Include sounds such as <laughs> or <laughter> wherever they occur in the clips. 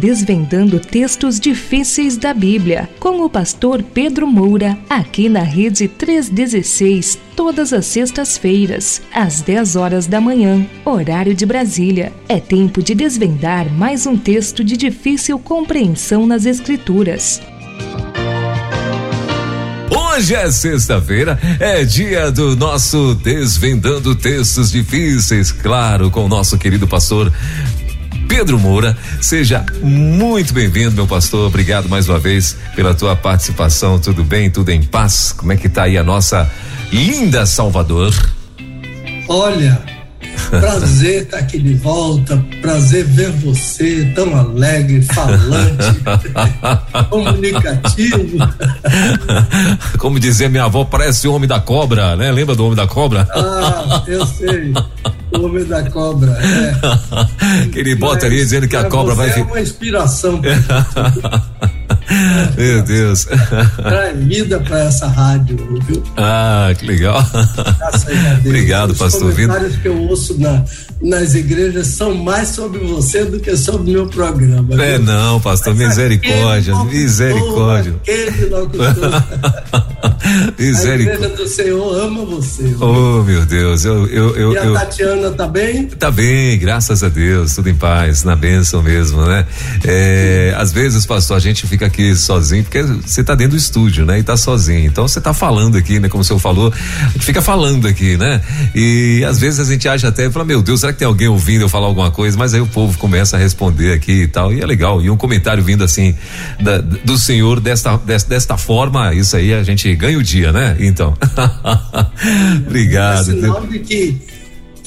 desvendando textos difíceis da Bíblia, com o pastor Pedro Moura, aqui na Rede 316, todas as sextas-feiras, às 10 horas da manhã, horário de Brasília. É tempo de desvendar mais um texto de difícil compreensão nas Escrituras. Hoje é sexta-feira, é dia do nosso Desvendando Textos Difíceis, claro, com o nosso querido pastor Pedro Moura. Seja muito bem-vindo, meu pastor. Obrigado mais uma vez pela tua participação. Tudo bem? Tudo em paz? Como é que tá aí a nossa linda Salvador? Olha, prazer estar tá aqui de volta, prazer ver você tão alegre, falante, <laughs> comunicativo. Como dizia minha avó, parece o homem da cobra, né? Lembra do homem da cobra? Ah, eu sei. O homem da cobra, é. <laughs> que ele bota ali dizendo que a cobra vai. É uma inspiração. <laughs> Meu Deus. Traz vida para essa rádio, viu? Ah, que legal. Obrigado, Os pastor Vindo. Os comentários que eu ouço na, nas igrejas são mais sobre você do que sobre o meu programa. É, viu? não, pastor, Mas misericórdia, misericórdia. <laughs> Misericórdia. A igreja do Senhor ama você. Viu? Oh, meu Deus. Eu, eu, eu, e a eu... Tatiana tá bem? Tá bem, graças a Deus, tudo em paz, na bênção mesmo, né? É, às vezes, pastor, a gente fica aqui sozinho, porque você tá dentro do estúdio, né? E tá sozinho. Então você tá falando aqui, né? Como o senhor falou, a gente fica falando aqui, né? E às vezes a gente acha até, fala, meu Deus, será que tem alguém ouvindo eu falar alguma coisa? Mas aí o povo começa a responder aqui e tal, e é legal. E um comentário vindo assim da, do senhor desta, desta, desta forma, isso aí a gente ganha o dia, né? Então. <laughs> Obrigado. Sinal de que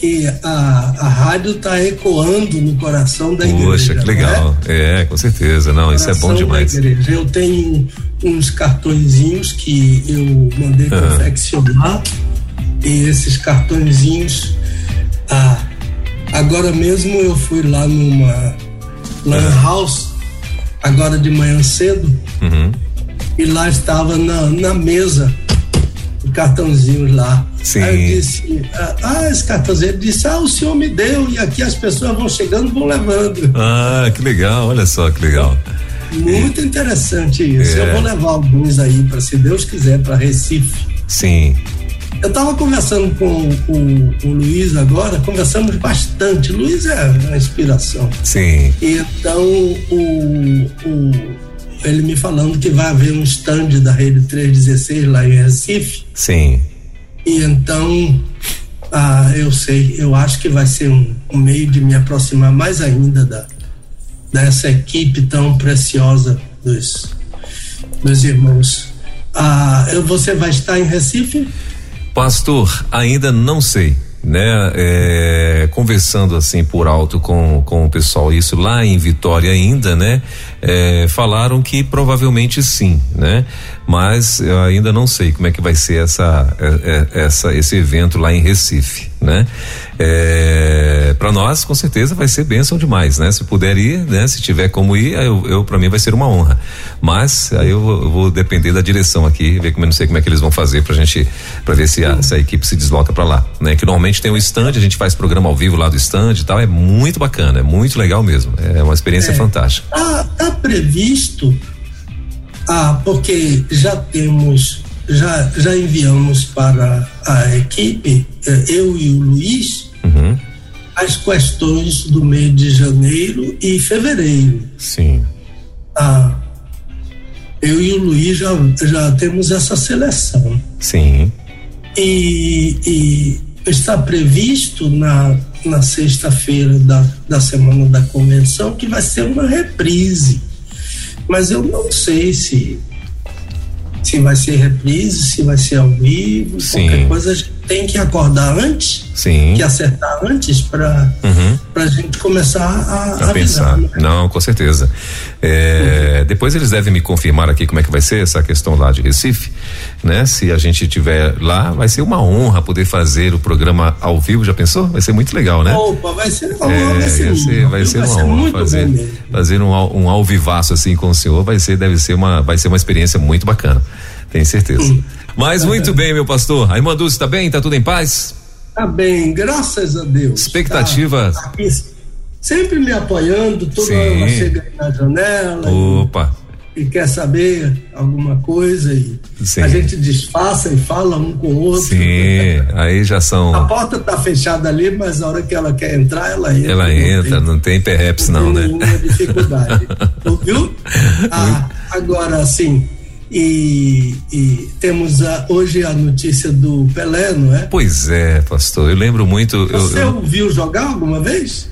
que a, a rádio está ecoando no coração da igreja. Poxa, que legal. É? é, com certeza. Não, isso é bom demais. Eu tenho uns cartõezinhos que eu mandei ah. confeccionar e esses cartõezinhos ah, agora mesmo eu fui lá numa lan ah. house agora de manhã cedo uhum. e lá estava na, na mesa o cartãozinho lá Sim. Aí eu disse, ah, ah, esse cartãozinho, ele disse, ah, o senhor me deu e aqui as pessoas vão chegando, vão levando. Ah, que legal, olha só que legal. Muito é. interessante isso. É. Eu vou levar alguns aí para, se Deus quiser, para Recife. Sim. Eu estava conversando com o, o, Luiz agora, conversamos bastante. Luiz é uma inspiração. Sim. Então, o, o, ele me falando que vai haver um stand da Rede 316 lá em Recife. Sim. E então, ah, eu sei, eu acho que vai ser um, um meio de me aproximar mais ainda da, dessa equipe tão preciosa dos meus irmãos. Ah, você vai estar em Recife? Pastor, ainda não sei né, é, conversando assim por alto com, com o pessoal, isso lá em Vitória ainda, né, é, falaram que provavelmente sim, né, mas eu ainda não sei como é que vai ser essa, é, é essa esse evento lá em Recife, né, é, para nós com certeza vai ser bênção demais, né, se puder ir, né, se tiver como ir, eu, eu para mim vai ser uma honra, mas aí eu, eu, vou depender da direção aqui, ver como eu não sei como é que eles vão fazer pra gente, para ver se a, se a equipe se desloca para lá, né, que normalmente tem um stand, a gente faz programa ao vivo lá do stand e tal, é muito bacana, é muito legal mesmo, é uma experiência é, fantástica. Tá, tá previsto, ah, porque já temos, já, já enviamos para a equipe, eh, eu e o Luiz, uhum. as questões do mês de janeiro e fevereiro. Sim. Ah, eu e o Luiz já, já temos essa seleção. Sim. E, e está previsto na, na sexta-feira da, da semana da convenção que vai ser uma reprise. Mas eu não sei se se vai ser reprise, se vai ser ao vivo, Sim. qualquer coisa a gente tem que acordar antes, Sim. que acertar antes para uhum. a gente começar a, a, a pensar. Né? Não, com certeza. É, uhum. Depois eles devem me confirmar aqui como é que vai ser essa questão lá de Recife, né? Se a gente tiver lá, vai ser uma honra poder fazer o programa ao vivo. Já pensou? Vai ser muito legal, né? Opa, vai ser uma é. Vai ser, ser, vai ser uma honra fazer, fazer um, um alvivaço assim com o senhor. Vai ser, deve ser uma, vai ser uma experiência muito bacana. Tenho certeza. Mas muito bem, meu pastor. A irmã Dulce tá bem? Tá tudo em paz? Tá bem, graças a Deus. Expectativa. Tá, aqui, sempre me apoiando, toda Sim. hora ela chega na janela. Opa! E, e quer saber alguma coisa e Sim. a gente disfarça e fala um com o outro. Sim, aí já são. A porta tá fechada ali, mas a hora que ela quer entrar, ela entra. Ela entra, não tem, perreps não, não, né? Nenhuma dificuldade. <laughs> Viu? Ah, agora, assim, e, e, temos a, hoje a notícia do Pelé, não é? Pois é, pastor. Eu lembro muito. Você eu, ouviu jogar alguma vez?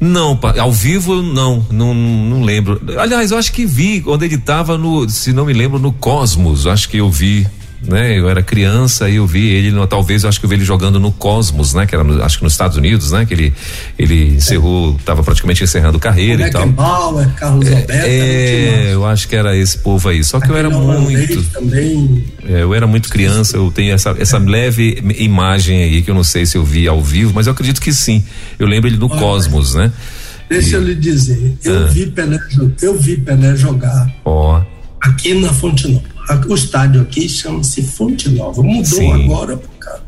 Não, ao vivo não, não, não lembro. Aliás, eu acho que vi quando ele estava no, se não me lembro, no Cosmos. Acho que eu vi né? Eu era criança e eu vi ele, no, talvez eu acho que eu vi ele jogando no Cosmos, né? Que era no, acho que nos Estados Unidos, né? Que ele, ele encerrou, estava praticamente encerrando carreira o e tal. Bauer, Carlos é, Alberto. É, eu acho que era esse povo aí. Só que eu era muito. Também. É, eu era muito criança, eu tenho essa, essa leve imagem aí que eu não sei se eu vi ao vivo, mas eu acredito que sim. Eu lembro ele no Olha, Cosmos, né? Deixa e, eu lhe dizer, eu ah. vi Pelé, eu vi Pelé jogar. Ó. Aqui na Fonte Nova o estádio aqui chama-se Fonte Nova. Mudou Sim. agora por causa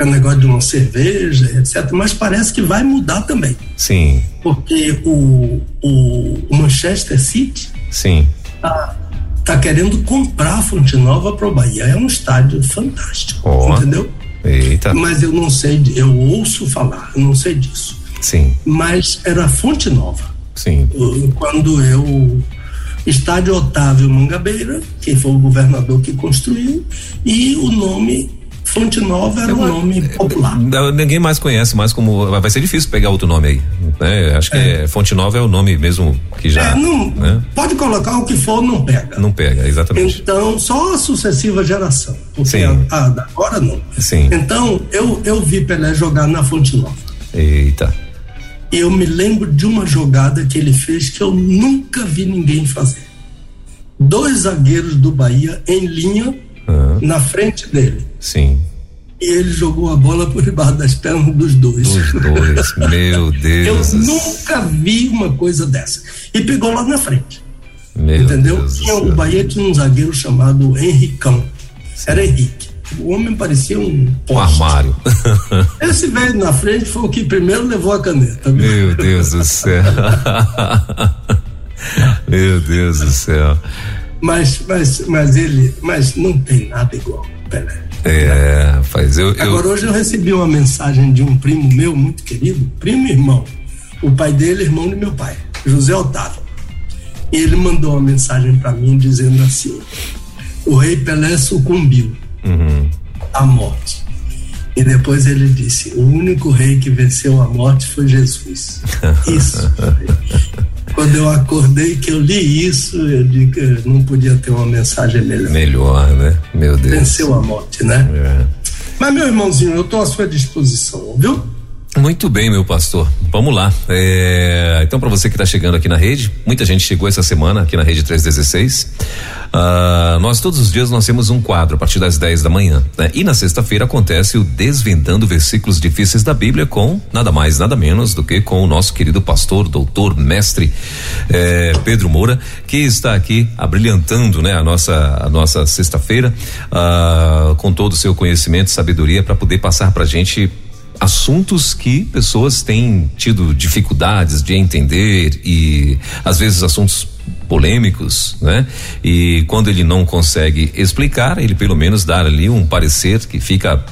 o negócio de uma cerveja, etc. Mas parece que vai mudar também. Sim. Porque o, o, o Manchester City Sim. Tá, tá querendo comprar a Fonte Nova para o Bahia. É um estádio fantástico. Oh. Entendeu? Eita. Mas eu não sei, eu ouço falar, eu não sei disso. Sim. Mas era Fonte Nova. Sim. Quando eu Estádio Otávio Mangabeira, que foi o governador que construiu, e o nome Fonte Nova era um nome popular. Ninguém mais conhece, mais como. Vai ser difícil pegar outro nome aí. Né? Acho que é. É, Fonte Nova é o nome mesmo que já. É, não, né? Pode colocar o que for, não pega. Não pega, exatamente. Então, só a sucessiva geração. Porque Sim. A, a, agora não. Sim. Então, eu, eu vi Pelé jogar na Fonte Nova. Eita eu me lembro de uma jogada que ele fez que eu nunca vi ninguém fazer. Dois zagueiros do Bahia em linha uhum. na frente dele. Sim. E ele jogou a bola por debaixo das pernas dos dois. Dos dois, <laughs> meu Deus. Eu nunca vi uma coisa dessa. E pegou lá na frente. Meu entendeu? Tinha, o Bahia tinha um zagueiro chamado Henricão. Era Henrique. O homem parecia um. Um armário. <laughs> Esse velho na frente foi o que primeiro levou a caneta. Meu Deus do céu. <laughs> Meu Deus do céu. Mas, mas, mas ele, mas não tem nada igual, Pelé. É, faz eu, eu. Agora hoje eu recebi uma mensagem de um primo meu muito querido, primo e irmão. O pai dele, irmão do meu pai, José Otávio. Ele mandou uma mensagem para mim dizendo assim: o rei Pelé sucumbiu uhum. a morte. E depois ele disse: o único rei que venceu a morte foi Jesus. <laughs> Isso. Quando eu acordei que eu li isso, eu digo que não podia ter uma mensagem melhor. Melhor, né? Meu Deus. Venceu a morte, né? É. Mas, meu irmãozinho, eu estou à sua disposição, viu? Muito bem, meu pastor. Vamos lá. É, então, para você que está chegando aqui na rede, muita gente chegou essa semana aqui na rede 316. Uh, ah, nós todos os dias nós temos um quadro a partir das 10 da manhã. Né? E na sexta-feira acontece o Desvendando Versículos Difíceis da Bíblia com nada mais, nada menos do que com o nosso querido pastor, doutor, mestre eh, Pedro Moura, que está aqui abrilhantando né, a nossa, a nossa sexta-feira uh, com todo o seu conhecimento e sabedoria para poder passar para gente assuntos que pessoas têm tido dificuldades de entender e às vezes assuntos polêmicos, né? E quando ele não consegue explicar, ele pelo menos dá ali um parecer que fica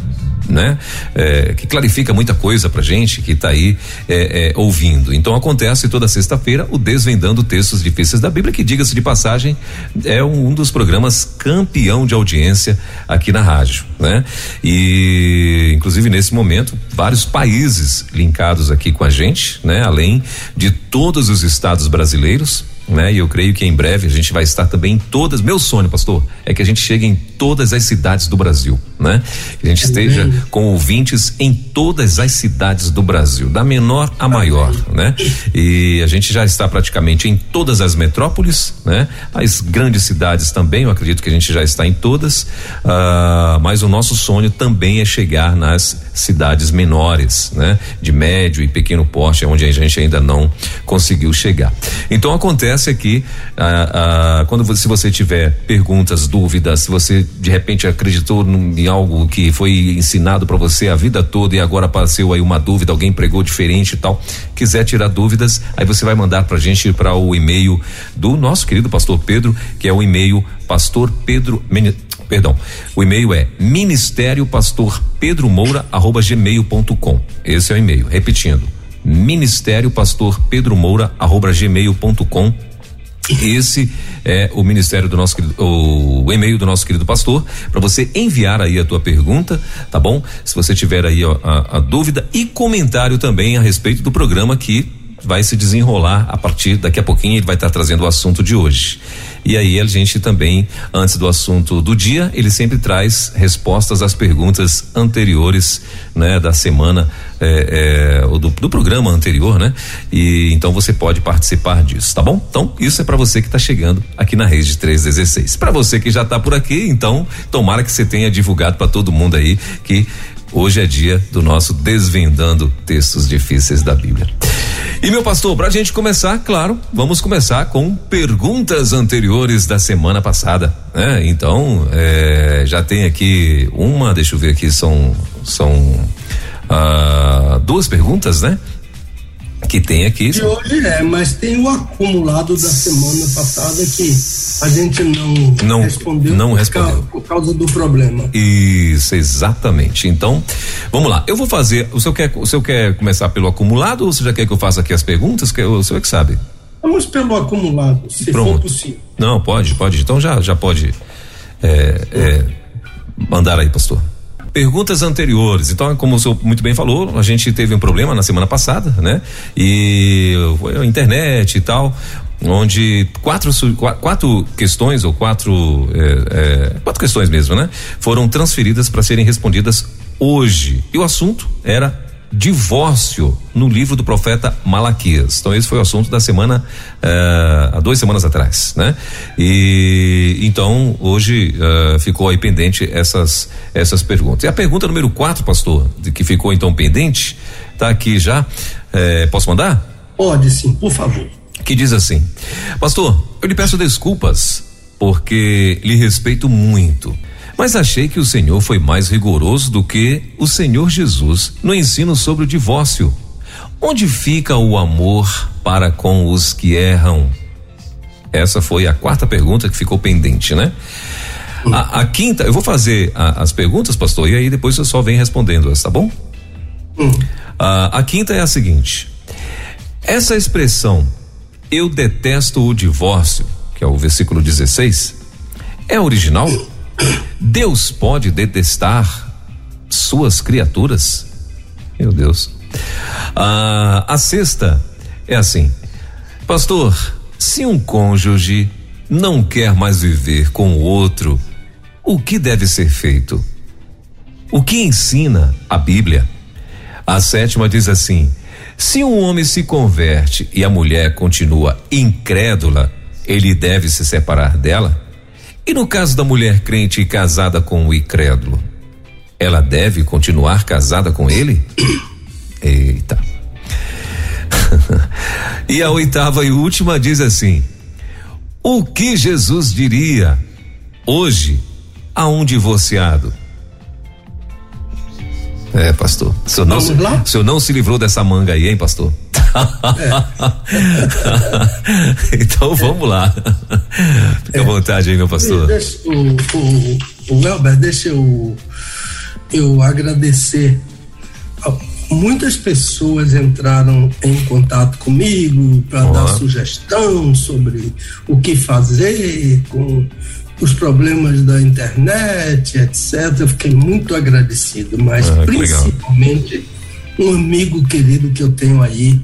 né? É, que clarifica muita coisa pra gente que está aí é, é, ouvindo. Então acontece toda sexta-feira o Desvendando Textos Difíceis da Bíblia, que diga-se de passagem, é um, um, dos programas campeão de audiência aqui na rádio, né? E inclusive nesse momento, vários países linkados aqui com a gente, né? Além de todos os estados brasileiros, né? E eu creio que em breve a gente vai estar também em todas. Meu sonho, pastor, é que a gente chegue em todas as cidades do Brasil, né? Que a gente esteja com ouvintes em todas as cidades do Brasil, da menor a maior, né? E a gente já está praticamente em todas as metrópoles, né? As grandes cidades também, eu acredito que a gente já está em todas. Uh, mas o nosso sonho também é chegar nas cidades menores, né? De médio e pequeno porte, onde a gente ainda não conseguiu chegar. Então acontece acontece é que ah, ah, quando você, se você tiver perguntas, dúvidas, se você de repente acreditou num, em algo que foi ensinado para você a vida toda e agora apareceu aí uma dúvida, alguém pregou diferente e tal, quiser tirar dúvidas, aí você vai mandar pra gente para o e-mail do nosso querido pastor Pedro, que é o e-mail pastor Pedro perdão, o e-mail é ministério pastor Pedro Moura arroba gmail.com. Esse é o e-mail. Repetindo, ministério pastor Pedro Moura arroba gmail.com. Esse é o ministério do nosso o, o e-mail do nosso querido pastor para você enviar aí a tua pergunta, tá bom? Se você tiver aí a, a dúvida e comentário também a respeito do programa que vai se desenrolar a partir daqui a pouquinho ele vai estar trazendo o assunto de hoje. E aí a gente também, antes do assunto do dia, ele sempre traz respostas às perguntas anteriores, né, da semana é, é, do, do, programa anterior, né? E então você pode participar disso, tá bom? Então isso é para você que está chegando aqui na rede 316. Para você que já está por aqui, então tomara que você tenha divulgado para todo mundo aí que Hoje é dia do nosso Desvendando Textos Difíceis da Bíblia. E meu pastor, para a gente começar, claro, vamos começar com perguntas anteriores da semana passada. Né? Então, é, já tem aqui uma, deixa eu ver aqui, são, são ah, duas perguntas, né? Que tem aqui. De hoje é, mas tem o acumulado da semana passada que a gente não, não respondeu, não por, respondeu. Causa, por causa do problema. Isso, exatamente. Então, vamos lá. Eu vou fazer. O senhor quer, o senhor quer começar pelo acumulado ou você já quer que eu faça aqui as perguntas? Que o senhor é que sabe. Vamos pelo acumulado, se Pronto. for possível. Não, pode, pode. Então já, já pode é, é, mandar aí, pastor perguntas anteriores. Então, como o senhor muito bem falou, a gente teve um problema na semana passada, né? E a internet e tal, onde quatro, quatro questões ou quatro é, é, quatro questões mesmo, né? Foram transferidas para serem respondidas hoje. E o assunto era divórcio no livro do profeta Malaquias. Então esse foi o assunto da semana uh, há duas semanas atrás, né? E então hoje uh, ficou aí pendente essas essas perguntas. E a pergunta número quatro, pastor, de que ficou então pendente, tá aqui já. Uh, posso mandar? Pode sim, por favor. Que diz assim, pastor, eu lhe peço desculpas porque lhe respeito muito mas achei que o Senhor foi mais rigoroso do que o Senhor Jesus no ensino sobre o divórcio. Onde fica o amor para com os que erram? Essa foi a quarta pergunta que ficou pendente, né? A, a quinta, eu vou fazer a, as perguntas, pastor, e aí depois você só vem respondendo, tá bom? Hum. A, a quinta é a seguinte: essa expressão, eu detesto o divórcio, que é o versículo 16, é original? Deus pode detestar suas criaturas? Meu Deus. Ah, a sexta é assim, pastor, se um cônjuge não quer mais viver com o outro, o que deve ser feito? O que ensina a Bíblia? A sétima diz assim: se um homem se converte e a mulher continua incrédula, ele deve se separar dela? E no caso da mulher crente casada com o incrédulo, ela deve continuar casada com ele? <coughs> Eita. <laughs> e a oitava e última diz assim: O que Jesus diria hoje a um divorciado? É, pastor. O senhor, não, se, o senhor não se livrou dessa manga aí, hein, pastor? É. <laughs> então vamos lá. É. à vontade aí, meu pastor. Deixa, o, o, o Elber, deixa eu, eu agradecer. Muitas pessoas entraram em contato comigo para dar sugestão sobre o que fazer com os problemas da internet, etc. Eu fiquei muito agradecido, mas ah, principalmente um amigo querido que eu tenho aí,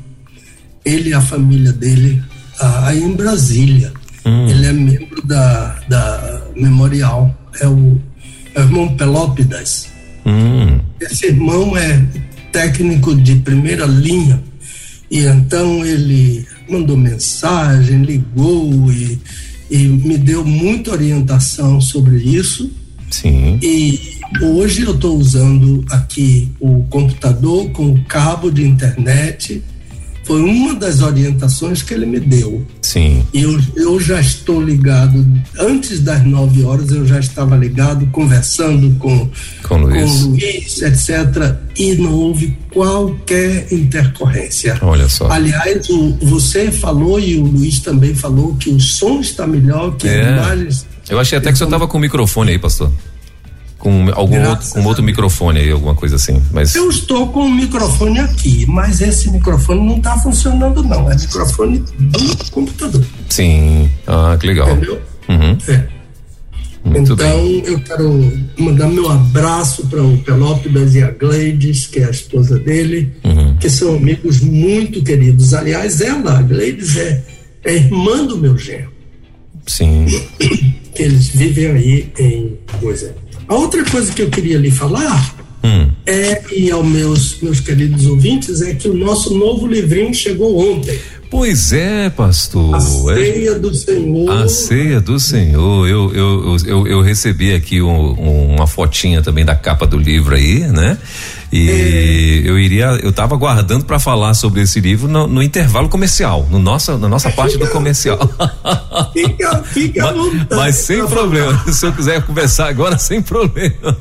ele e a família dele aí em Brasília. Hum. Ele é membro da, da Memorial, é o, é o irmão Pelópidas. Hum. Esse irmão é técnico de primeira linha e então ele mandou mensagem, ligou e, e me deu muita orientação sobre isso. Sim. E hoje eu estou usando aqui o computador com o cabo de internet foi uma das orientações que ele me deu. Sim. E eu, eu já estou ligado, antes das nove horas eu já estava ligado, conversando com, com Luiz, com Luiz etc. E não houve qualquer intercorrência. Olha só. Aliás, o, você falou e o Luiz também falou que o som está melhor, que é. as imagens. Eu achei até que você estava com o microfone aí, pastor com algum outro, com outro microfone aí, alguma coisa assim. Mas eu estou com o microfone aqui, mas esse microfone não está funcionando não, é microfone do computador. Sim, ah, que legal. Entendeu? Uhum. É. Muito então bem. eu quero mandar meu abraço para o Pelópidas e a Gleides, que é a esposa dele, Uhum. que são amigos muito queridos. Aliás, ela, a Gleides, é, é irmã do meu genro, Sim. eles vivem aí em coisa. A outra coisa que eu queria lhe falar Hum. é, e aos meus, meus queridos ouvintes, é que o nosso novo livrinho chegou ontem. Pois é, pastor. A É- ceia do Senhor. A ceia do Senhor, eu, eu, eu, eu recebi aqui um- um- uma fotinha também da capa do livro aí, né? E eu iria, eu tava aguardando para falar sobre esse livro no, no intervalo comercial, no nossa, na nossa parte do comercial. <laughs> Fica, fica mas, vontade mas sem problema, <laughs> se eu quiser conversar agora, sem problema.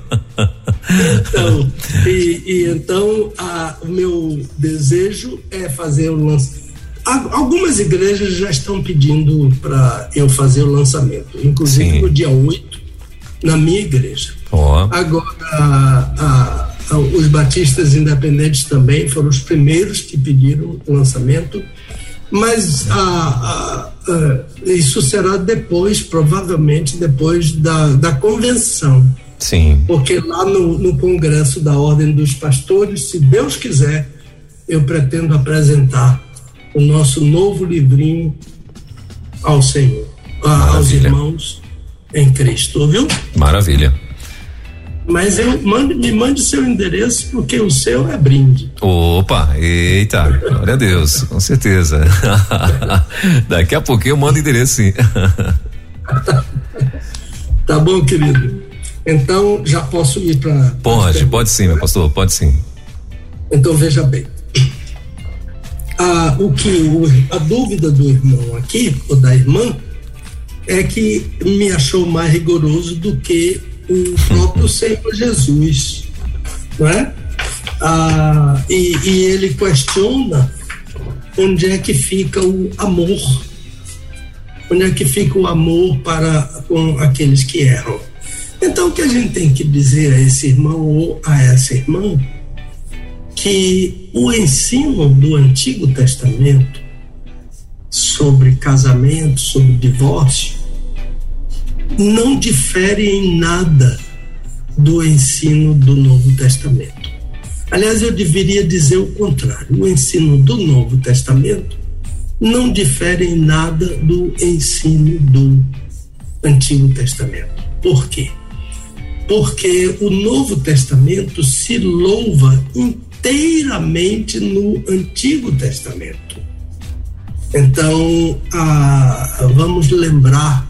Então, <laughs> e, e então a- o meu desejo é fazer o lançamento. Algumas igrejas já estão pedindo para eu fazer o lançamento, inclusive Sim. no dia 8, na minha igreja. Ó, Agora, a- a- os batistas independentes também foram os primeiros que pediram o lançamento, mas a- isso será depois, provavelmente depois da, da convenção sim. porque lá no, no Congresso da Ordem dos Pastores, se Deus quiser, eu pretendo apresentar o nosso novo livrinho ao Senhor, aos irmãos em Cristo, viu? Maravilha. Mas eu mande, me mande seu endereço, porque o seu é brinde. Opa, eita, glória a Deus, com certeza. <laughs> Daqui a pouquinho eu mando endereço sim. <laughs> Tá bom, querido? Então já posso ir para. Pode, pode sim, meu pastor, pode sim. Então veja bem. Ah, o que o- a dúvida do irmão aqui ou da irmã é que me achou mais rigoroso do que o próprio Senhor Jesus, não é? Ah, e, e ele questiona onde é que fica o amor, onde é que fica o amor para com aqueles que erram. Então o que a gente tem que dizer a esse irmão ou a essa irmã que o ensino do Antigo Testamento sobre casamento, sobre divórcio, não difere em nada do ensino do Novo Testamento. Aliás, eu deveria dizer o contrário: o ensino do Novo Testamento não difere em nada do ensino do Antigo Testamento. Por quê? Porque o Novo Testamento se louva inteiramente no Antigo Testamento. Então, ah, vamos lembrar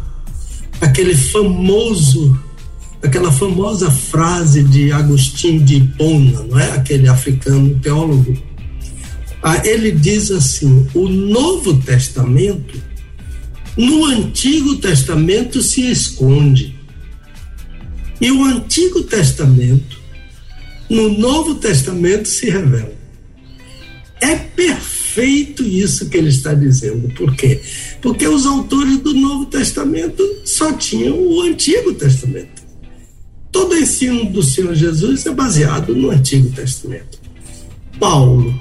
aquele famoso, aquela famosa frase de Agostinho de Hipona, não é? Aquele africano teólogo. Ah, ele diz assim: o Novo Testamento, no Antigo Testamento se esconde. E o Antigo Testamento, no Novo Testamento, se revela. É perfeito isso que ele está dizendo. Por quê? Porque os autores do Novo Testamento só tinham o Antigo Testamento. Todo ensino do Senhor Jesus é baseado no Antigo Testamento. Paulo,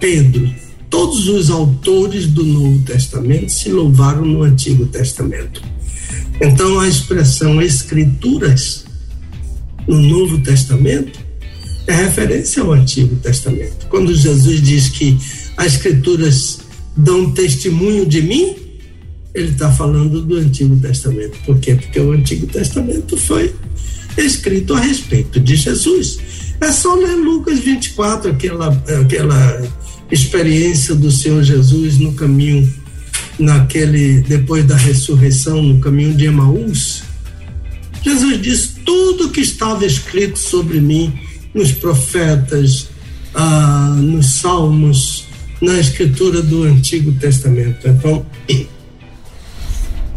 Pedro, todos os autores do Novo Testamento se louvaram no Antigo Testamento. Então a expressão Escrituras no Novo Testamento é referência ao Antigo Testamento. Quando Jesus diz que as Escrituras dão testemunho de mim, ele está falando do Antigo Testamento. Por quê? Porque o Antigo Testamento foi escrito a respeito de Jesus. É só ler Lucas 24, aquela, aquela experiência do Senhor Jesus no caminho, naquele depois da ressurreição, no caminho de Emaús. Jesus diz tudo que estava escrito sobre mim nos profetas, ah, nos salmos, na escritura do Antigo Testamento. Então,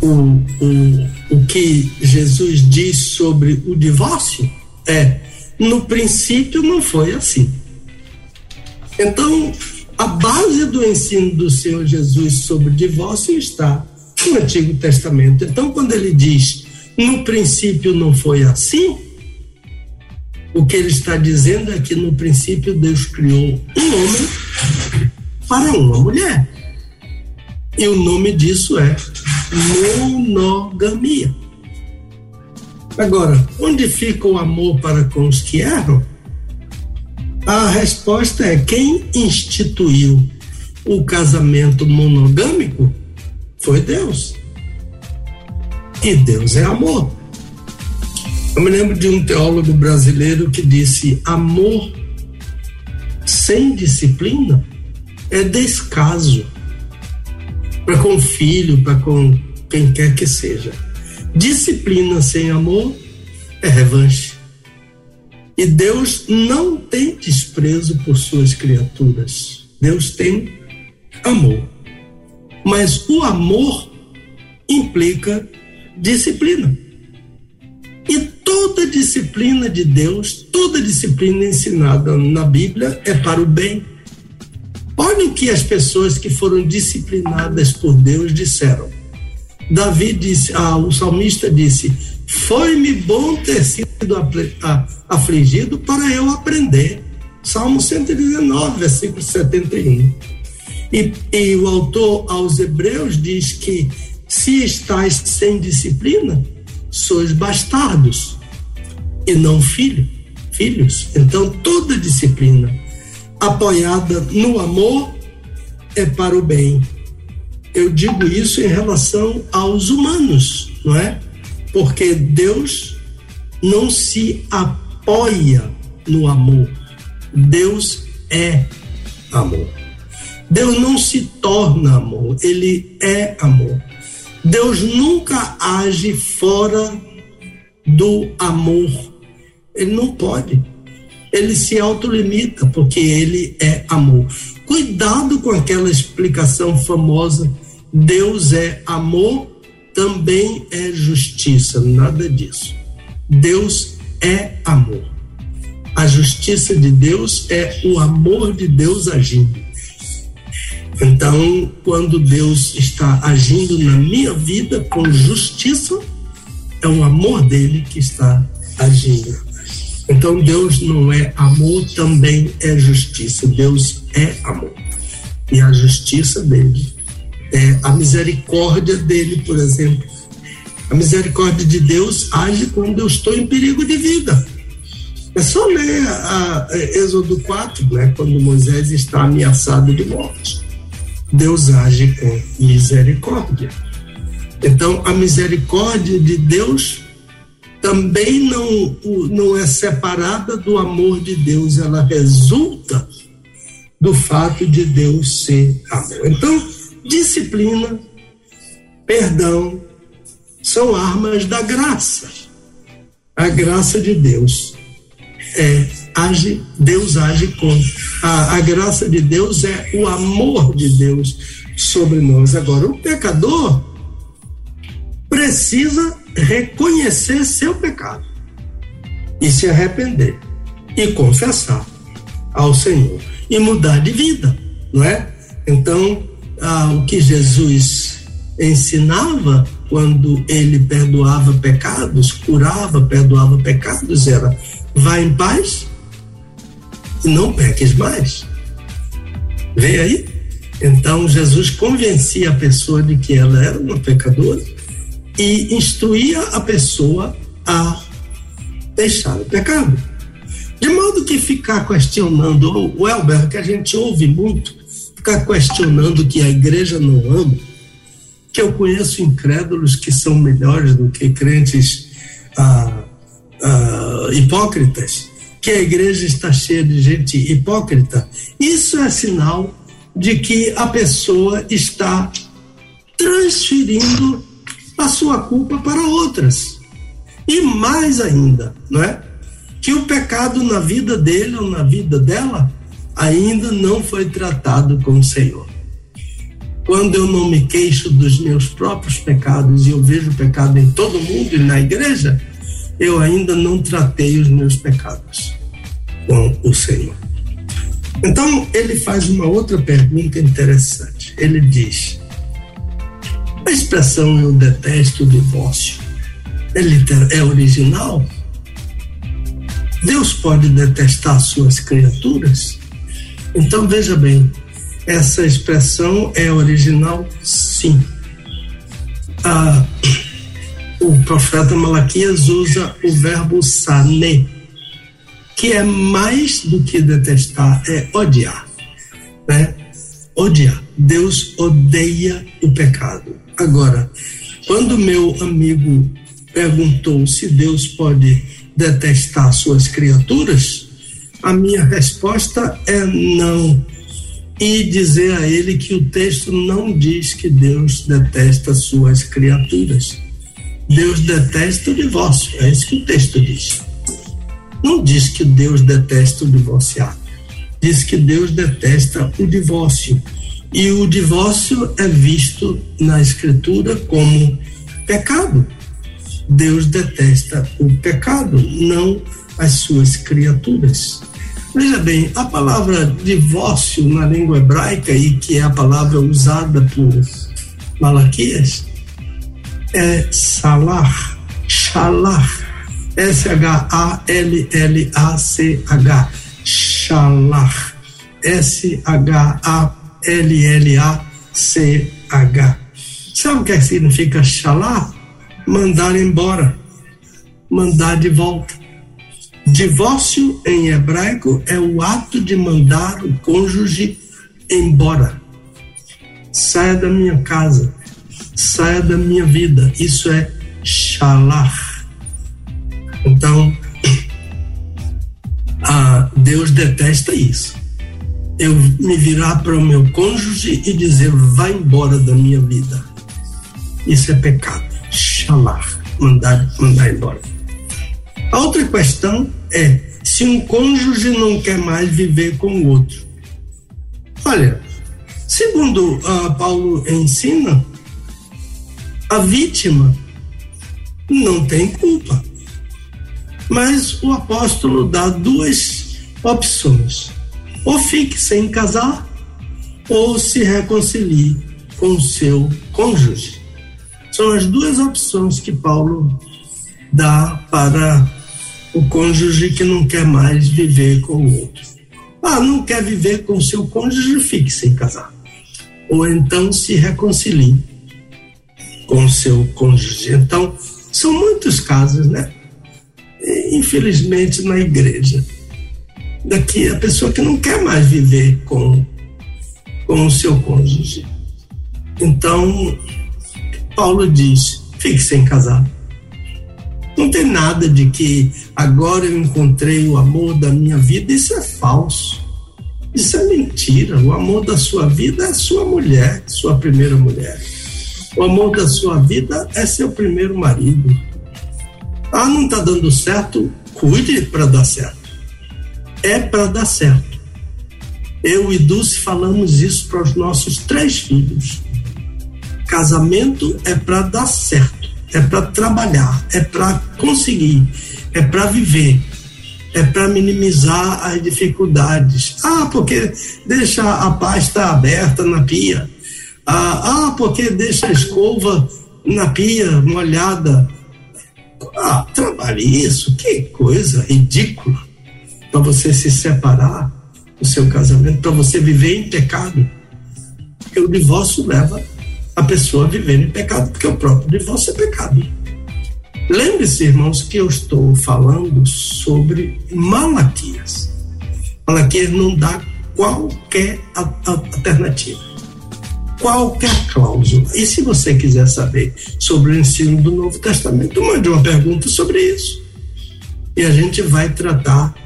o, o, o que Jesus diz sobre o divórcio é: no princípio não foi assim. Então, a base do ensino do Senhor Jesus sobre divórcio está no Antigo Testamento. Então, quando ele diz no princípio não foi assim, o que ele está dizendo é que no princípio Deus criou um homem para uma mulher. E o nome disso é monogamia. Agora, onde fica o amor para com os que erram? A resposta é: quem instituiu o casamento monogâmico foi Deus. E Deus é amor. Eu me lembro de um teólogo brasileiro que disse: amor sem disciplina é descaso para com o filho, para com quem quer que seja. Disciplina sem amor é revanche. E Deus não tem desprezo por suas criaturas. Deus tem amor. Mas o amor implica disciplina. Toda disciplina de Deus, toda disciplina ensinada na Bíblia é para o bem. Olha o que as pessoas que foram disciplinadas por Deus disseram. Davi disse, ah, o salmista disse: Foi-me bom ter sido afligido para eu aprender. Salmo 119, versículo 71. E, e o autor aos Hebreus diz que se estáis sem disciplina, sois bastardos e não filho, filhos. Então toda disciplina apoiada no amor é para o bem. Eu digo isso em relação aos humanos, não é? Porque Deus não se apoia no amor. Deus é amor. Deus não se torna amor, ele é amor. Deus nunca age fora do amor. Ele não pode. Ele se autolimita porque ele é amor. Cuidado com aquela explicação famosa: Deus é amor, também é justiça. Nada disso. Deus é amor. A justiça de Deus é o amor de Deus agindo. Então, quando Deus está agindo na minha vida com justiça, é o amor dele que está agindo. Então, Deus não é amor, também é justiça. Deus é amor. E a justiça dele é a misericórdia dele, por exemplo. A misericórdia de Deus age quando eu estou em perigo de vida. É só ler a, a Êxodo 4, né, quando Moisés está ameaçado de morte. Deus age com misericórdia. Então, a misericórdia de Deus também não, não é separada do amor de Deus, ela resulta do fato de Deus ser amor. Então, disciplina, perdão, são armas da graça. A graça de Deus é age, Deus age com. A, a graça de Deus é o amor de Deus sobre nós. Agora, o pecador precisa reconhecer seu pecado e se arrepender e confessar ao Senhor e mudar de vida, não é? Então, ah, o que Jesus ensinava quando ele perdoava pecados, curava, perdoava pecados, era vá em paz e não peques mais. Vê aí? Então Jesus convencia a pessoa de que ela era uma pecadora e instruía a pessoa a deixar o pecado. De modo que ficar questionando, o Elber, que a gente ouve muito, ficar questionando que a igreja não ama, que eu conheço incrédulos que são melhores do que crentes ah, ah, hipócritas, que a igreja está cheia de gente hipócrita, isso é sinal de que a pessoa está transferindo a sua culpa para outras. E mais ainda, não é? Que o pecado na vida dele ou na vida dela ainda não foi tratado com o Senhor. Quando eu não me queixo dos meus próprios pecados e eu vejo pecado em todo mundo e na igreja, eu ainda não tratei os meus pecados com o Senhor. Então, ele faz uma outra pergunta interessante. Ele diz: a expressão eu detesto o divórcio é, literal, é original? Deus pode detestar suas criaturas? Então, veja bem, essa expressão é original, sim. Ah, o profeta Malaquias usa o verbo sané, que é mais do que detestar, é odiar. Né? Odiar. Deus odeia o pecado. Agora, quando meu amigo perguntou se Deus pode detestar suas criaturas, a minha resposta é não e dizer a ele que o texto não diz que Deus detesta suas criaturas. Deus detesta o divórcio, é isso que o texto diz. Não diz que Deus detesta o divorciado, diz que Deus detesta o divórcio. E o divórcio é visto na Escritura como pecado. Deus detesta o pecado, não as suas criaturas. Veja bem, a palavra divórcio na língua hebraica, e que é a palavra usada por Malaquias, é salar, shalar, S-H-A-L-L-A-C-H, shalar, S-H-A-L-L-A-C-H. Sabe o que significa shalar? Mandar embora, mandar de volta. Divórcio em hebraico é o ato de mandar o cônjuge embora. Saia da minha casa, saia da minha vida. Isso é shalar. Então, a <clears throat> Deus detesta isso. Eu me virar para o meu cônjuge e dizer, vai embora da minha vida. Isso é pecado. Shalar, mandar, mandar embora. A outra questão é se um cônjuge não quer mais viver com o outro. Olha, segundo uh, Paulo ensina, a vítima não tem culpa. Mas o apóstolo dá duas opções: ou fique sem casar, ou se reconcilie com o seu cônjuge. São as duas opções que Paulo dá para o cônjuge que não quer mais viver com o outro. Ah, não quer viver com o seu cônjuge, fique sem casar. Ou então se reconcilie com o seu cônjuge. Então, são muitos casos, né? Infelizmente, na igreja. Daqui a pessoa que não quer mais viver com, com o seu cônjuge. Então, Paulo diz: fique sem casar não tem nada de que agora eu encontrei o amor da minha vida, isso é falso. Isso é mentira. O amor da sua vida é sua mulher, sua primeira mulher. O amor da sua vida é seu primeiro marido. Ah, não está dando certo? Cuide para dar certo. É para dar certo. Eu e Dulce falamos isso para os nossos três filhos. Casamento é para dar certo é para trabalhar, é para conseguir, é para viver, é para minimizar as dificuldades. Ah, porque deixa a pasta aberta na pia. Ah, ah porque deixa a escova na pia molhada. Ah, trabalhe isso, que coisa ridícula para você se separar do seu casamento, para você viver em pecado. Porque o divórcio leva a pessoa viver em pecado, porque o próprio divórcio é pecado. Lembre-se, irmãos, que eu estou falando sobre Malaquias. Malaquias não dá qualquer alternativa, qualquer cláusula. E se você quiser saber sobre o ensino do Novo Testamento, mande uma pergunta sobre isso. E a gente vai tratar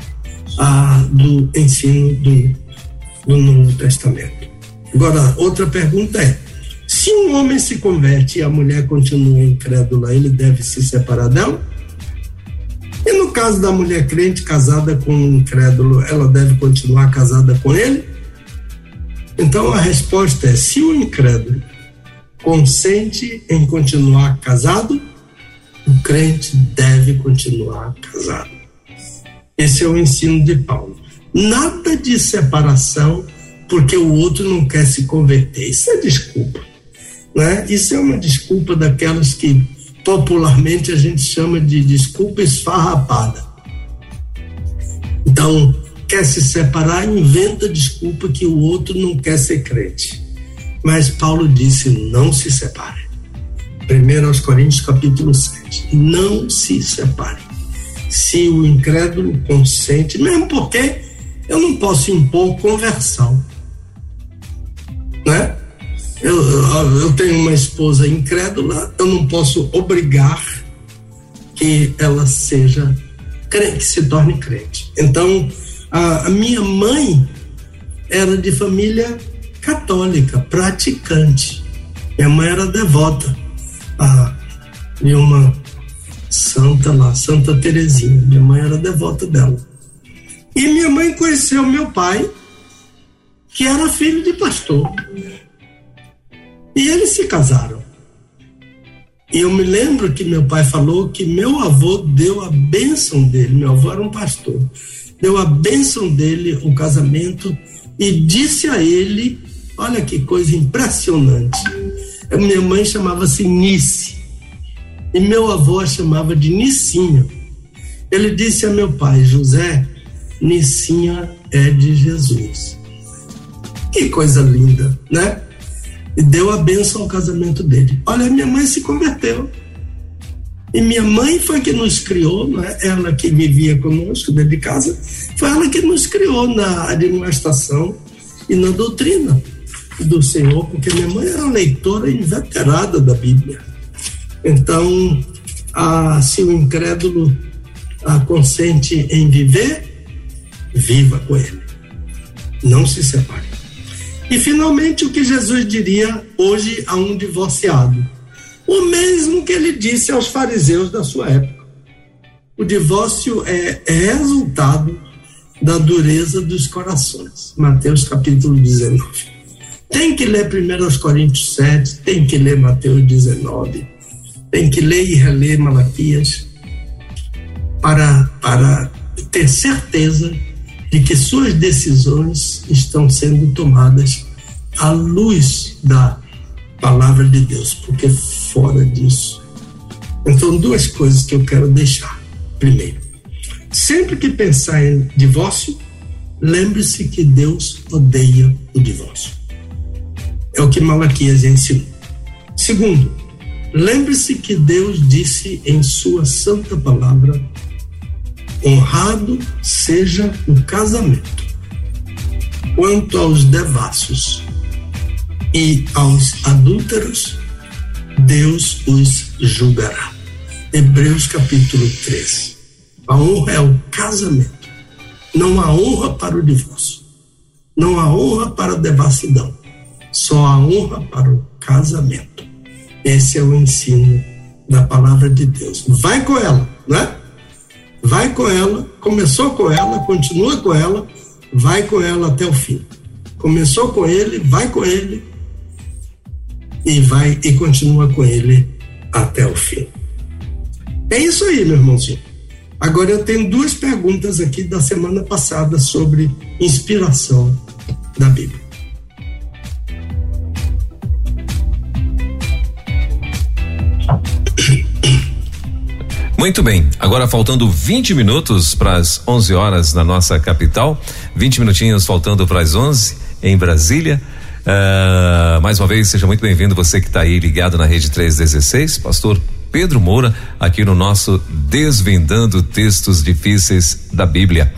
ah, do ensino do, do Novo Testamento. Agora, outra pergunta é: se um homem se converte e a mulher continua incrédula, ele deve se separar dela? E no caso da mulher crente casada com um incrédulo, ela deve continuar casada com ele? Então a resposta é: se o incrédulo consente em continuar casado, o crente deve continuar casado. Esse é o ensino de Paulo. Nada de separação porque o outro não quer se converter. Isso é desculpa. Né? Isso é uma desculpa daquelas que popularmente a gente chama de desculpa esfarrapada. Então, quer se separar, inventa desculpa que o outro não quer ser crente. Mas Paulo disse: não se separe. 1 aos Coríntios, capítulo 7. Não se separe. Se o incrédulo consente, mesmo porque eu não posso impor conversão. Né? Eu, eu tenho uma esposa incrédula, eu não posso obrigar que ela seja crente, que se torne crente. Então, a, a minha mãe era de família católica, praticante. Minha mãe era devota a, de uma santa lá, Santa Terezinha. Minha mãe era devota dela. E minha mãe conheceu meu pai, que era filho de pastor. E eles se casaram. E eu me lembro que meu pai falou que meu avô deu a bênção dele, meu avô era um pastor, deu a bênção dele o casamento e disse a ele: olha que coisa impressionante. Minha mãe chamava-se Nice e meu avô a chamava de Nicinha. Ele disse a meu pai: José, Nicinha é de Jesus. Que coisa linda, né? e deu a bênção ao casamento dele. Olha, minha mãe se converteu. E minha mãe foi que nos criou, não é? ela que vivia conosco dentro de casa, foi ela que nos criou na administração e na doutrina do Senhor, porque minha mãe era leitora inveterada da Bíblia. Então, se o incrédulo a, consente em viver, viva com ele. Não se separe. E finalmente o que Jesus diria hoje a um divorciado? O mesmo que ele disse aos fariseus da sua época. O divórcio é, é resultado da dureza dos corações. Mateus capítulo 19. Tem que ler 1 Coríntios 7, tem que ler Mateus 19, tem que ler e reler Malaquias para, para ter certeza de que suas decisões estão sendo tomadas à luz da palavra de Deus, porque fora disso. Então, duas coisas que eu quero deixar. Primeiro, sempre que pensar em divórcio, lembre-se que Deus odeia o divórcio. É o que Malaquias ensinou. Segundo, lembre-se que Deus disse em sua santa palavra honrado seja o casamento. Quanto aos devassos e aos adúlteros, Deus os julgará. Hebreus capítulo 13. A honra é o casamento. Não há honra para o divórcio. Não há honra para a devassidão. Só há honra para o casamento. Esse é o ensino da palavra de Deus. Vai com ela, né? vai com ela, começou com ela, continua com ela, vai com ela até o fim. Começou com ele, vai com ele e vai e continua com ele até o fim. É isso aí, meu irmãozinho. Agora eu tenho duas perguntas aqui da semana passada sobre inspiração da Bíblia. Muito bem, agora faltando 20 minutos para as 11 horas na nossa capital, 20 minutinhos faltando para as 11 em Brasília. Uh, mais uma vez, seja muito bem-vindo você que está aí ligado na Rede 316, Pastor Pedro Moura, aqui no nosso Desvendando Textos Difíceis da Bíblia.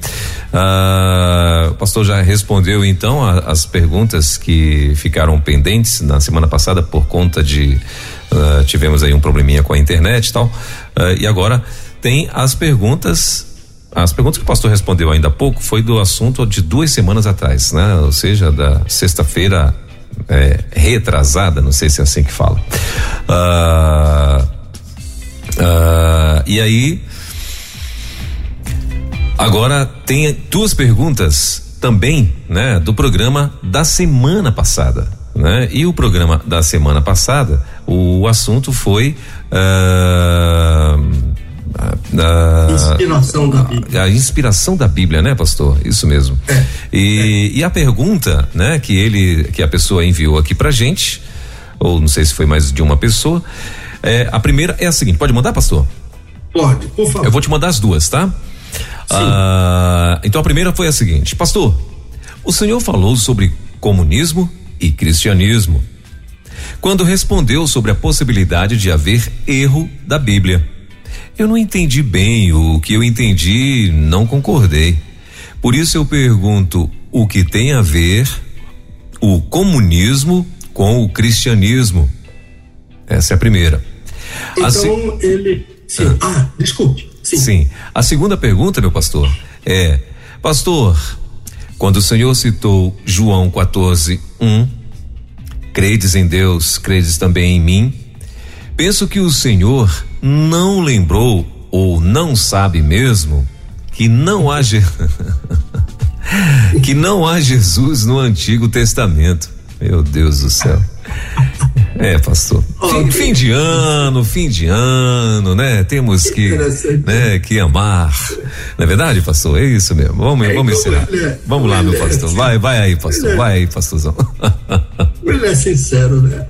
Uh, o pastor já respondeu então a, as perguntas que ficaram pendentes na semana passada por conta de uh, tivemos aí um probleminha com a internet e tal. Uh, e agora tem as perguntas. As perguntas que o pastor respondeu ainda há pouco foi do assunto de duas semanas atrás, né? Ou seja, da sexta-feira é, retrasada, não sei se é assim que fala. Uh, uh, e aí Agora tem duas perguntas também, né, do programa da semana passada, né? E o programa da semana passada, o assunto foi uh, a, inspiração da Bíblia. A, inspiração da Bíblia, né, pastor? Isso mesmo. É, e, é. e a pergunta, né, que ele, que a pessoa enviou aqui pra gente, ou não sei se foi mais de uma pessoa, é, a primeira é a seguinte, pode mandar, pastor? Pode, por favor. Eu vou te mandar as duas, tá? Ah, então a primeira foi a seguinte, pastor, o senhor falou sobre comunismo e cristianismo. Quando respondeu sobre a possibilidade de haver erro da Bíblia. Eu não entendi bem o que eu entendi, não concordei. Por isso eu pergunto o que tem a ver o comunismo com o cristianismo. Essa é a primeira. Então a ele. Sim. Ah, ah desculpe. Sim. Sim. A segunda pergunta, meu pastor, é: Pastor, quando o Senhor citou João 14, 1, credes em Deus, credes também em mim. Penso que o Senhor não lembrou ou não sabe mesmo que não há <laughs> que não há Jesus no Antigo Testamento. Meu Deus do céu. É, pastor. Fim, fim, de ano, fim de ano, né? Temos que, né, que amar. Não é verdade, pastor? É isso mesmo. Vamos, é, vamos ensinar. É, vamos lá, meu pastor. Vai, vai aí, pastor. Vai aí, pastorzão. <laughs> Ele é sincero, né?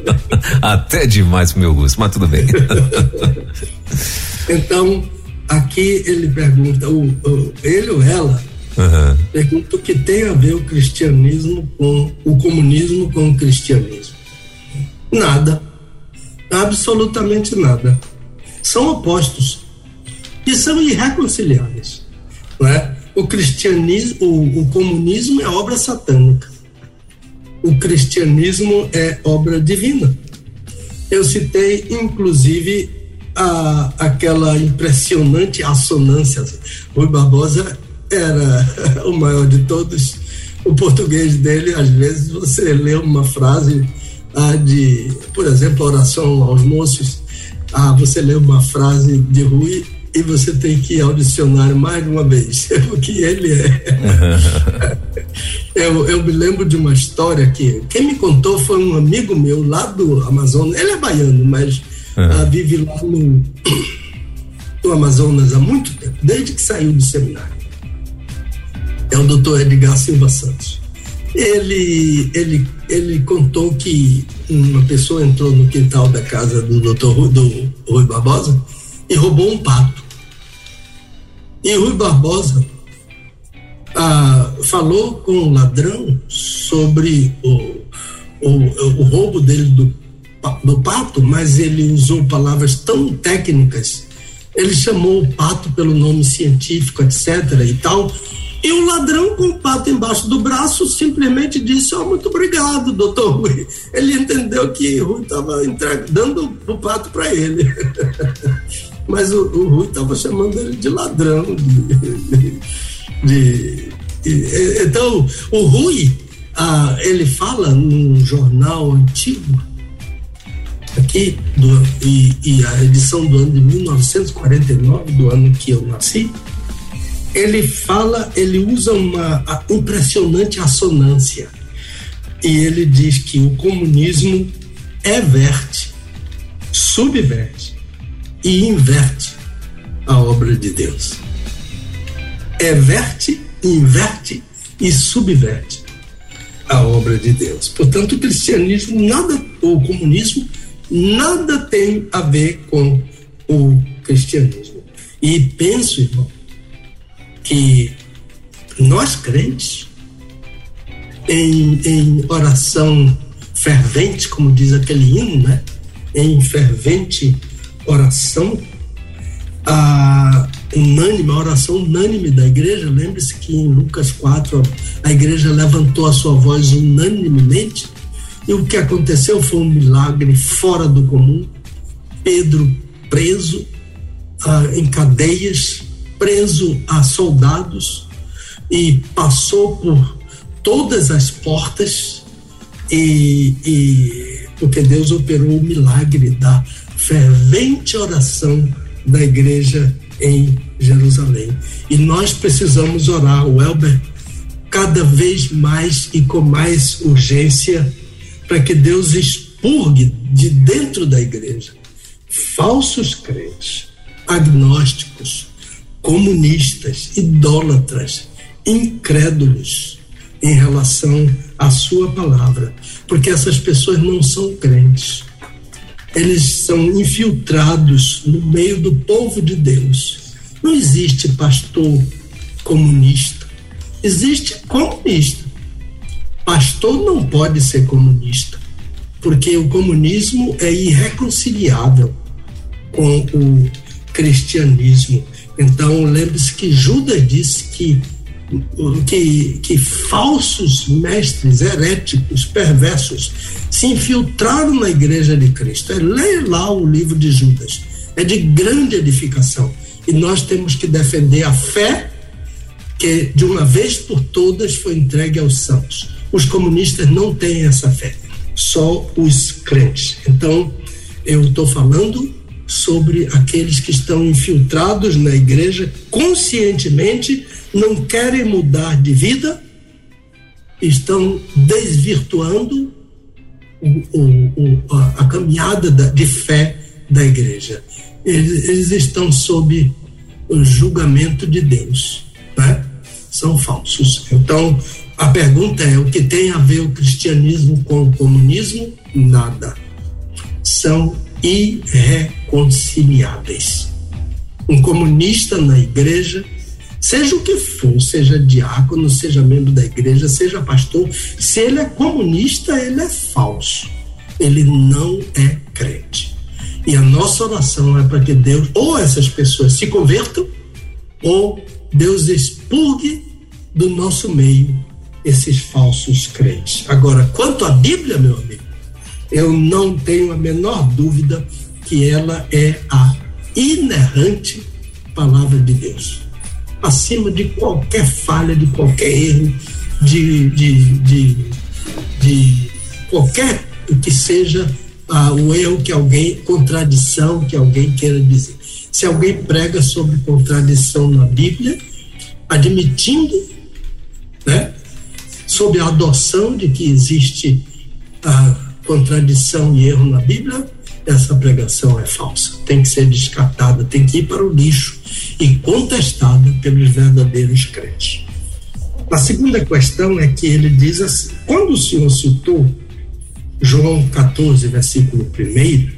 <laughs> Até demais pro meu gosto, mas tudo bem. <laughs> então, aqui ele pergunta, o, o ele ou ela, uhum. pergunta o que tem a ver o cristianismo com o comunismo com o cristianismo. Nada. Absolutamente nada. São opostos. E são irreconciliáveis. Não é? O cristianismo, o, o comunismo é obra satânica o cristianismo é obra divina. Eu citei, inclusive, a, aquela impressionante assonância. Rui Barbosa era <laughs> o maior de todos. O português dele, às vezes, você lê uma frase ah, de, por exemplo, oração aos moços. Ah, você lê uma frase de Rui e você tem que ir ao dicionário mais de uma vez, <laughs> o que ele é. <laughs> eu, eu me lembro de uma história que quem me contou foi um amigo meu lá do Amazonas, ele é baiano, mas uhum. vive lá no, <coughs> no Amazonas há muito tempo, desde que saiu do seminário. É o doutor Edgar Silva Santos. Ele, ele, ele contou que uma pessoa entrou no quintal da casa do doutor do Rui Barbosa e roubou um pato. E Rui Barbosa ah, falou com o ladrão sobre o, o, o roubo dele do, do pato, mas ele usou palavras tão técnicas. Ele chamou o pato pelo nome científico, etc. e tal. E o ladrão com o pato embaixo do braço simplesmente disse: oh, muito obrigado, doutor Rui. Ele entendeu que Rui estava dando o pato para ele. <laughs> mas o, o Rui estava chamando ele de ladrão. De, de, de, então, o Rui, ah, ele fala num jornal antigo, aqui, do, e, e, a edição do ano de 1949, do ano que eu nasci, ele fala, ele usa uma impressionante assonância. E ele diz que o comunismo everte, subverte e inverte a obra de Deus. Everte, inverte e subverte a obra de Deus. Portanto, o cristianismo nada, o comunismo, nada tem a ver com o cristianismo. E penso, irmão, que nós crentes, em, em oração fervente, como diz aquele hino, né? Em fervente oração a unânime, a oração unânime da igreja. Lembre-se que em Lucas 4 a igreja levantou a sua voz unanimemente e o que aconteceu foi um milagre fora do comum. Pedro preso ah, em cadeias, preso a soldados e passou por todas as portas e, e porque Deus operou o milagre da fervente oração da igreja em Jerusalém. E nós precisamos orar, o Elber, cada vez mais e com mais urgência, para que Deus expurgue de dentro da igreja falsos crentes, agnósticos, comunistas, idólatras, incrédulos em relação à sua palavra, porque essas pessoas não são crentes. Eles são infiltrados no meio do povo de Deus. Não existe pastor comunista. Existe comunista. Pastor não pode ser comunista, porque o comunismo é irreconciliável com o cristianismo. Então, lembre-se que Judas disse que que, que falsos mestres heréticos, perversos, se infiltraram na igreja de Cristo. É, leia lá o livro de Judas. É de grande edificação. E nós temos que defender a fé que, de uma vez por todas, foi entregue aos santos. Os comunistas não têm essa fé, só os crentes. Então, eu estou falando sobre aqueles que estão infiltrados na igreja conscientemente não querem mudar de vida, estão desvirtuando o, o, o, a, a, caminhada da, de fé da igreja. Eles, eles, estão sob o julgamento de Deus, né? são falsos. Então, a pergunta é: o que tem a ver o cristianismo com o comunismo? Nada. São irreconciliáveis. Um comunista na igreja seja o que for, seja diácono, seja membro da igreja, seja pastor, se ele é comunista, ele é falso. Ele não é crente. E a nossa oração é para que Deus, ou essas pessoas se convertam, ou Deus expurgue do nosso meio esses falsos crentes. Agora, quanto à Bíblia, meu amigo, eu não tenho a menor dúvida que ela é a inerrante palavra de Deus acima de qualquer falha, de qualquer erro, de, de, de, de qualquer que seja ah, o erro que alguém, contradição que alguém queira dizer. Se alguém prega sobre contradição na Bíblia, admitindo, né, sobre a adoção de que existe a contradição e erro na Bíblia, essa pregação é falsa. Tem que ser descartada, tem que ir para o lixo e contestada pelos verdadeiros crentes. A segunda questão é que ele diz assim: quando o Senhor citou João 14, versículo 1,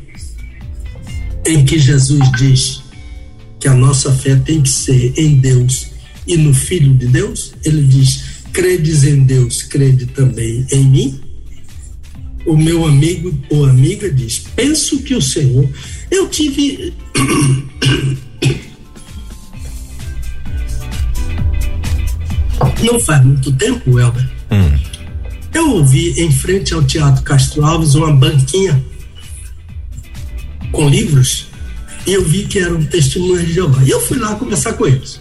em que Jesus diz que a nossa fé tem que ser em Deus e no Filho de Deus, ele diz: credes em Deus, crede também em mim. O meu amigo ou amiga diz: penso que o Senhor. Eu tive <coughs> Não faz muito tempo, Helder. Hum. Eu ouvi em frente ao Teatro Castro Alves uma banquinha com livros e eu vi que eram testemunhas de Jeová. E eu fui lá conversar com eles.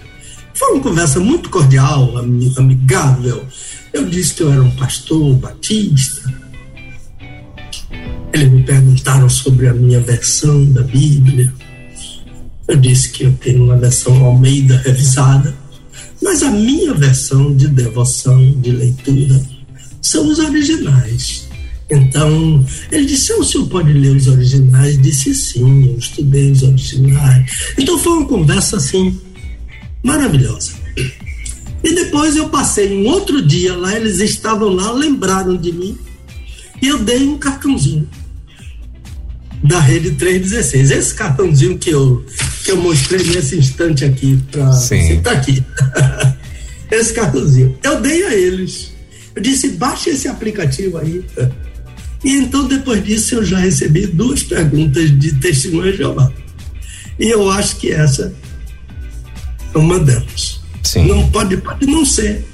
Foi uma conversa muito cordial, amigável. Eu disse que eu era um pastor batista. Eles me perguntaram sobre a minha versão da Bíblia. Eu disse que eu tenho uma versão Almeida revisada mas a minha versão de devoção, de leitura, são os originais. Então, ele disse: o senhor pode ler os originais? Disse sim, eu estudei os originais. Então, foi uma conversa assim, maravilhosa. E depois eu passei um outro dia lá, eles estavam lá, lembraram de mim, e eu dei um cartãozinho da rede 316. Esse cartãozinho que eu, que eu mostrei nesse instante aqui, para você tá aqui. <laughs> esse cartãozinho. Eu dei a eles. Eu disse, baixe esse aplicativo aí. E então, depois disso, eu já recebi duas perguntas de testemunho de Jeová. E eu acho que essa é uma delas. Sim. Não pode, pode não ser.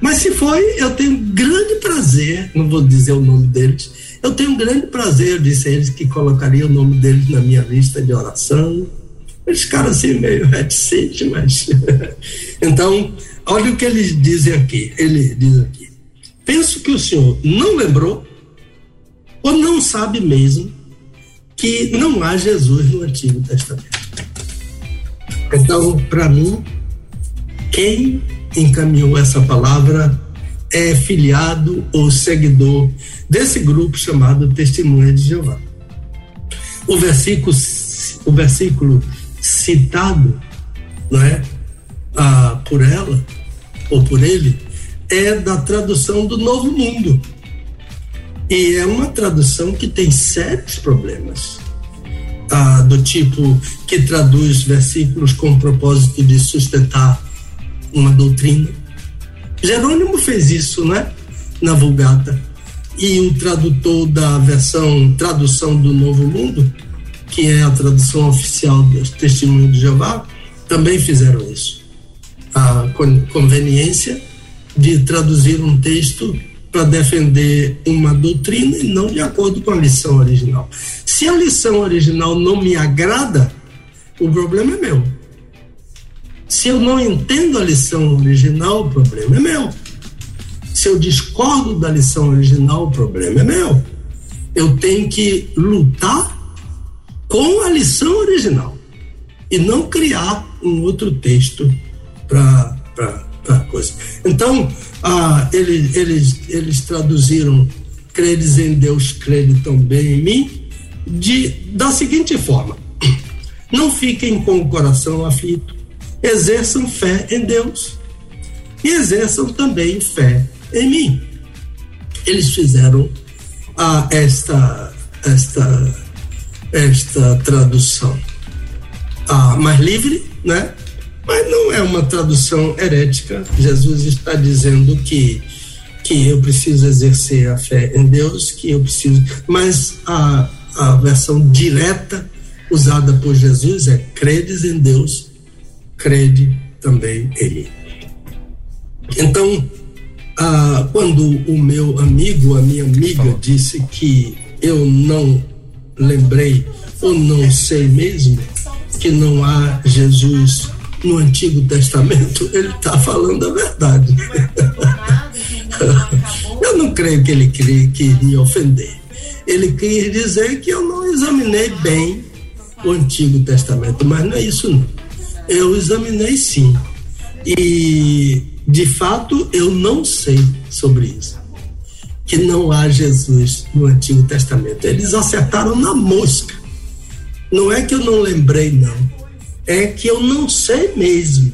Mas se foi, eu tenho grande prazer, não vou dizer o nome deles, eu tenho um grande prazer, disse eles, que colocaria o nome deles na minha lista de oração. Eles ficaram assim meio <laughs> reticentes, mas. <laughs> então, olha o que eles dizem aqui. Ele diz aqui: Penso que o senhor não lembrou ou não sabe mesmo que não há Jesus no Antigo Testamento. Então, para mim, quem encaminhou essa palavra é filiado ou seguidor desse grupo chamado Testemunha de Jeová. O versículo, o versículo citado não é, ah, por ela ou por ele é da tradução do Novo Mundo. E é uma tradução que tem sérios problemas. Ah, do tipo que traduz versículos com o propósito de sustentar uma doutrina. Jerônimo fez isso, né? Na Vulgata. E o tradutor da versão tradução do Novo Mundo, que é a tradução oficial dos Testemunhos de Jeová, também fizeram isso. A conveniência de traduzir um texto para defender uma doutrina e não de acordo com a lição original. Se a lição original não me agrada, o problema é meu. Se eu não entendo a lição original, o problema é meu. Se eu discordo da lição original, o problema é meu. Eu tenho que lutar com a lição original e não criar um outro texto para coisa. Então, ah, eles, eles, eles traduziram credes em Deus, crede também em mim, de, da seguinte forma: <clears throat> não fiquem com o coração aflito, exerçam fé em Deus e exerçam também fé em mim. Eles fizeram ah, esta, esta, esta tradução ah, mais livre, né? Mas não é uma tradução herética. Jesus está dizendo que que eu preciso exercer a fé em Deus, que eu preciso. Mas a, a versão direta usada por Jesus é credes em Deus, crede também em mim. Então, ah, quando o meu amigo, a minha amiga disse que eu não lembrei ou não sei mesmo que não há Jesus no Antigo Testamento, ele está falando a verdade. <laughs> eu não creio que ele queria me ofender. Ele quis dizer que eu não examinei bem o Antigo Testamento, mas não é isso não. Eu examinei sim. E de fato eu não sei sobre isso. Que não há Jesus no Antigo Testamento. Eles acertaram na mosca. Não é que eu não lembrei, não é que eu não sei mesmo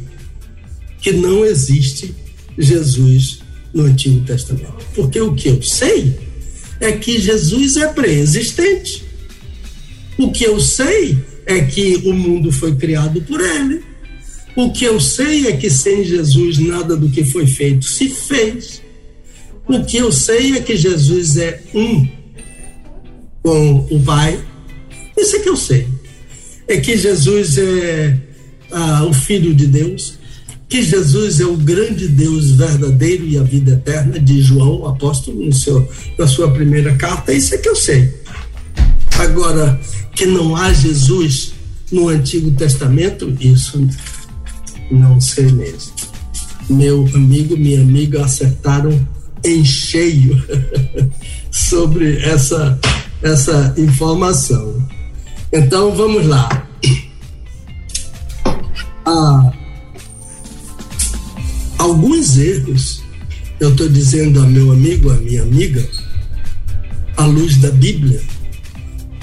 que não existe Jesus no Antigo Testamento. Porque o que eu sei é que Jesus é pré-existente. O que eu sei é que o mundo foi criado por ele. O que eu sei é que sem Jesus nada do que foi feito se fez. O que eu sei é que Jesus é um com o Pai. Isso é que eu sei é que Jesus é ah, o Filho de Deus, que Jesus é o grande Deus verdadeiro e a vida eterna, de João, apóstolo, no seu, na sua primeira carta, isso é que eu sei. Agora, que não há Jesus no Antigo Testamento, isso não sei mesmo. Meu amigo, minha amiga acertaram em cheio <laughs> sobre essa, essa informação. Então vamos lá. Ah, alguns erros, eu estou dizendo a meu amigo, a minha amiga, à luz da Bíblia,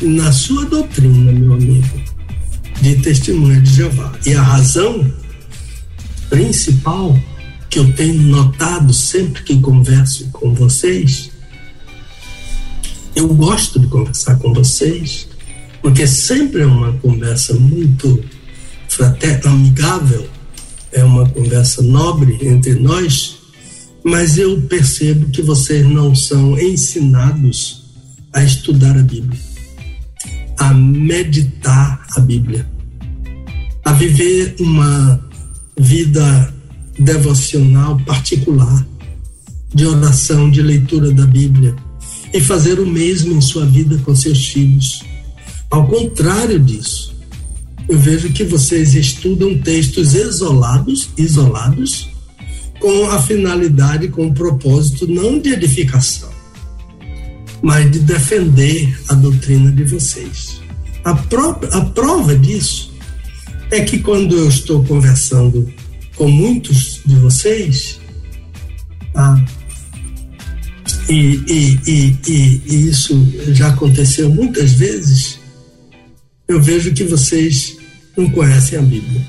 na sua doutrina, meu amigo, de testemunha de Jeová. E a razão principal que eu tenho notado sempre que converso com vocês, eu gosto de conversar com vocês, porque sempre é uma conversa muito fraterna, amigável, é uma conversa nobre entre nós, mas eu percebo que vocês não são ensinados a estudar a Bíblia, a meditar a Bíblia, a viver uma vida devocional particular, de oração, de leitura da Bíblia, e fazer o mesmo em sua vida com seus filhos ao contrário disso, eu vejo que vocês estudam textos isolados, isolados, com a finalidade, com o propósito não de edificação, mas de defender a doutrina de vocês. A, a prova disso é que quando eu estou conversando com muitos de vocês, ah, e, e, e, e, isso já aconteceu muitas vezes, eu vejo que vocês não conhecem a Bíblia.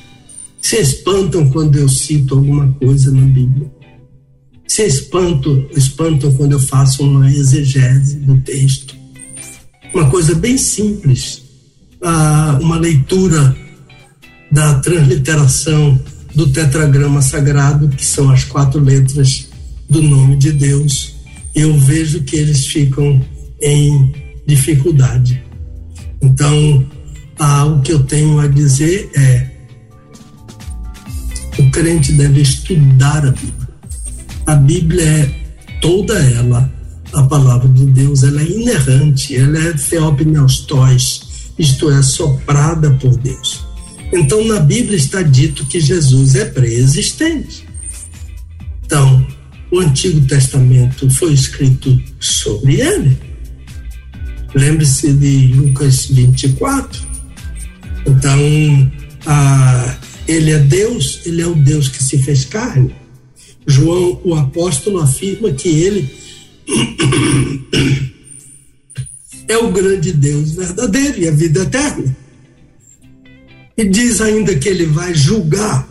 Se espantam quando eu cito alguma coisa na Bíblia. Se espantam, espantam quando eu faço uma exegese do texto. Uma coisa bem simples, ah, uma leitura da transliteração do tetragrama sagrado, que são as quatro letras do nome de Deus, eu vejo que eles ficam em dificuldade. Então, ah, o que eu tenho a dizer é: o crente deve estudar a Bíblia. A Bíblia é toda ela, a palavra de Deus, ela é inerrante, ela é theopneustos, isto é, soprada por Deus. Então, na Bíblia está dito que Jesus é pré-existente. Então, o Antigo Testamento foi escrito sobre ele. Lembre-se de Lucas 24. Então, ele é Deus, ele é o Deus que se fez carne. João, o apóstolo, afirma que ele <coughs> é o grande Deus verdadeiro e a vida eterna. E diz ainda que ele vai julgar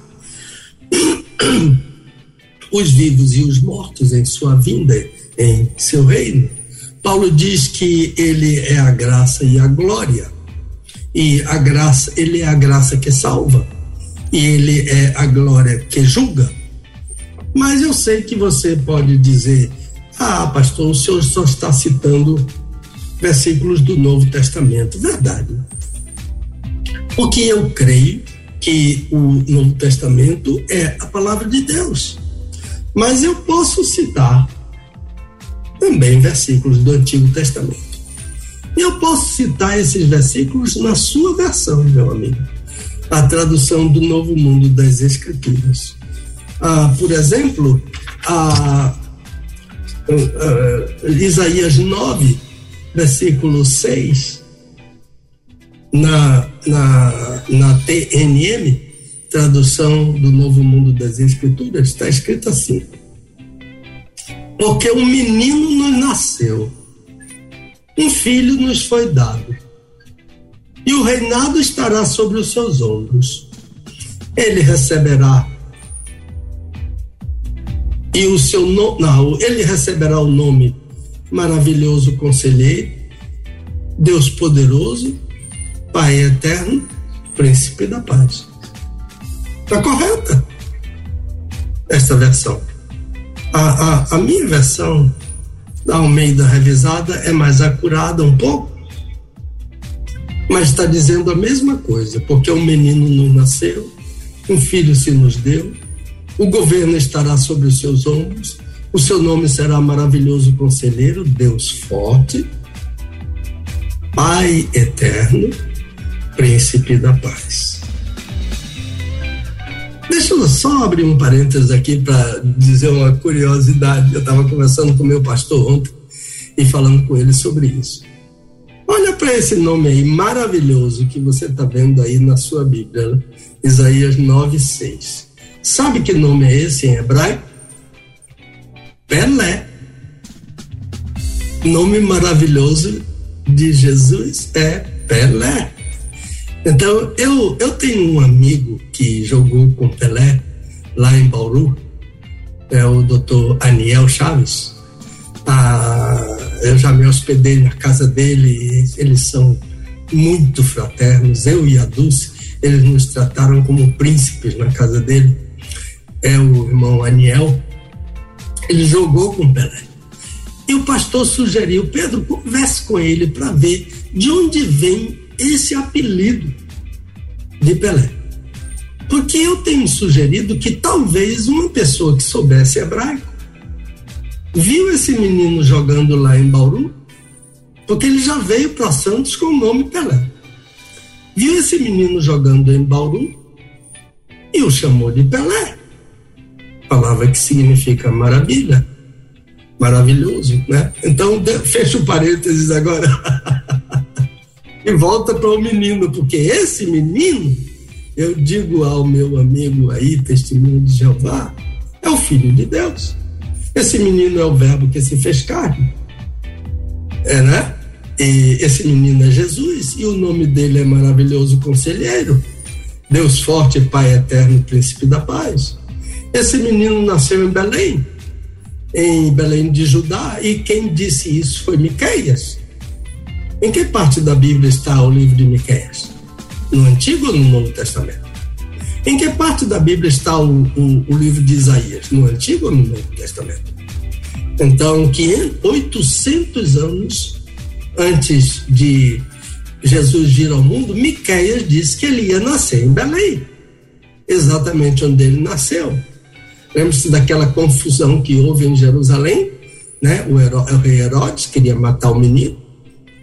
<clears throat> os vivos e os mortos em sua vinda, em seu reino. Paulo diz que ele é a graça e a glória. E a graça, ele é a graça que salva. E ele é a glória que julga. Mas eu sei que você pode dizer: "Ah, pastor, o senhor só está citando versículos do Novo Testamento". Verdade. Porque eu creio que o Novo Testamento é a palavra de Deus. Mas eu posso citar também versículos do Antigo Testamento. Eu posso citar esses versículos na sua versão, meu amigo. A tradução do Novo Mundo das Escrituras. Ah, por exemplo, a, a, a, Isaías 9, versículo 6, na, na, na TNM, tradução do Novo Mundo das Escrituras, está escrito assim: Porque um menino nos nasceu, um filho nos foi dado, e o reinado estará sobre os seus ombros. Ele receberá e o seu não, ele receberá o nome maravilhoso conselheiro, Deus poderoso, Pai eterno, príncipe da paz. Está correta esta versão. A, a, a minha versão da Almeida revisada é mais acurada um pouco, mas está dizendo a mesma coisa, porque um menino nos nasceu, um filho se nos deu, o governo estará sobre os seus ombros, o seu nome será maravilhoso conselheiro, Deus forte, Pai eterno, príncipe da paz. Deixa eu só abrir um parênteses aqui para dizer uma curiosidade. Eu estava conversando com meu pastor ontem e falando com ele sobre isso. Olha para esse nome aí maravilhoso que você está vendo aí na sua Bíblia, né? Isaías 9,6. Sabe que nome é esse em hebraico? Pelé. Nome maravilhoso de Jesus é Pelé. Então, eu, eu tenho um amigo que jogou com Pelé lá em Bauru, é o doutor Aniel Chaves. Ah, eu já me hospedei na casa dele, eles são muito fraternos, eu e a Dulce, eles nos trataram como príncipes na casa dele. É o irmão Aniel, ele jogou com Pelé. E o pastor sugeriu, Pedro, converse com ele para ver de onde vem esse apelido de Pelé. Porque eu tenho sugerido que talvez uma pessoa que soubesse hebraico viu esse menino jogando lá em Bauru, porque ele já veio para Santos com o nome Pelé. Viu esse menino jogando em Bauru e o chamou de Pelé. Palavra que significa maravilha, maravilhoso, né? Então, fecha o parênteses agora. <laughs> e volta para o menino, porque esse menino eu digo ao meu amigo aí, testemunho de Jeová, é o Filho de Deus. Esse menino é o Verbo que se fez carne. É, né? E esse menino é Jesus e o nome dele é maravilhoso conselheiro, Deus forte, Pai eterno, príncipe da paz. Esse menino nasceu em Belém, em Belém de Judá, e quem disse isso foi Miqueias. Em que parte da Bíblia está o livro de Miqueias? No Antigo ou no Novo Testamento? Em que parte da Bíblia está o, o, o livro de Isaías? No Antigo ou no Novo Testamento? Então, 800 anos antes de Jesus vir ao mundo, Miqueias disse que ele ia nascer em Belém, exatamente onde ele nasceu. Lembre-se daquela confusão que houve em Jerusalém, né? O, o rei Herodes queria matar o menino,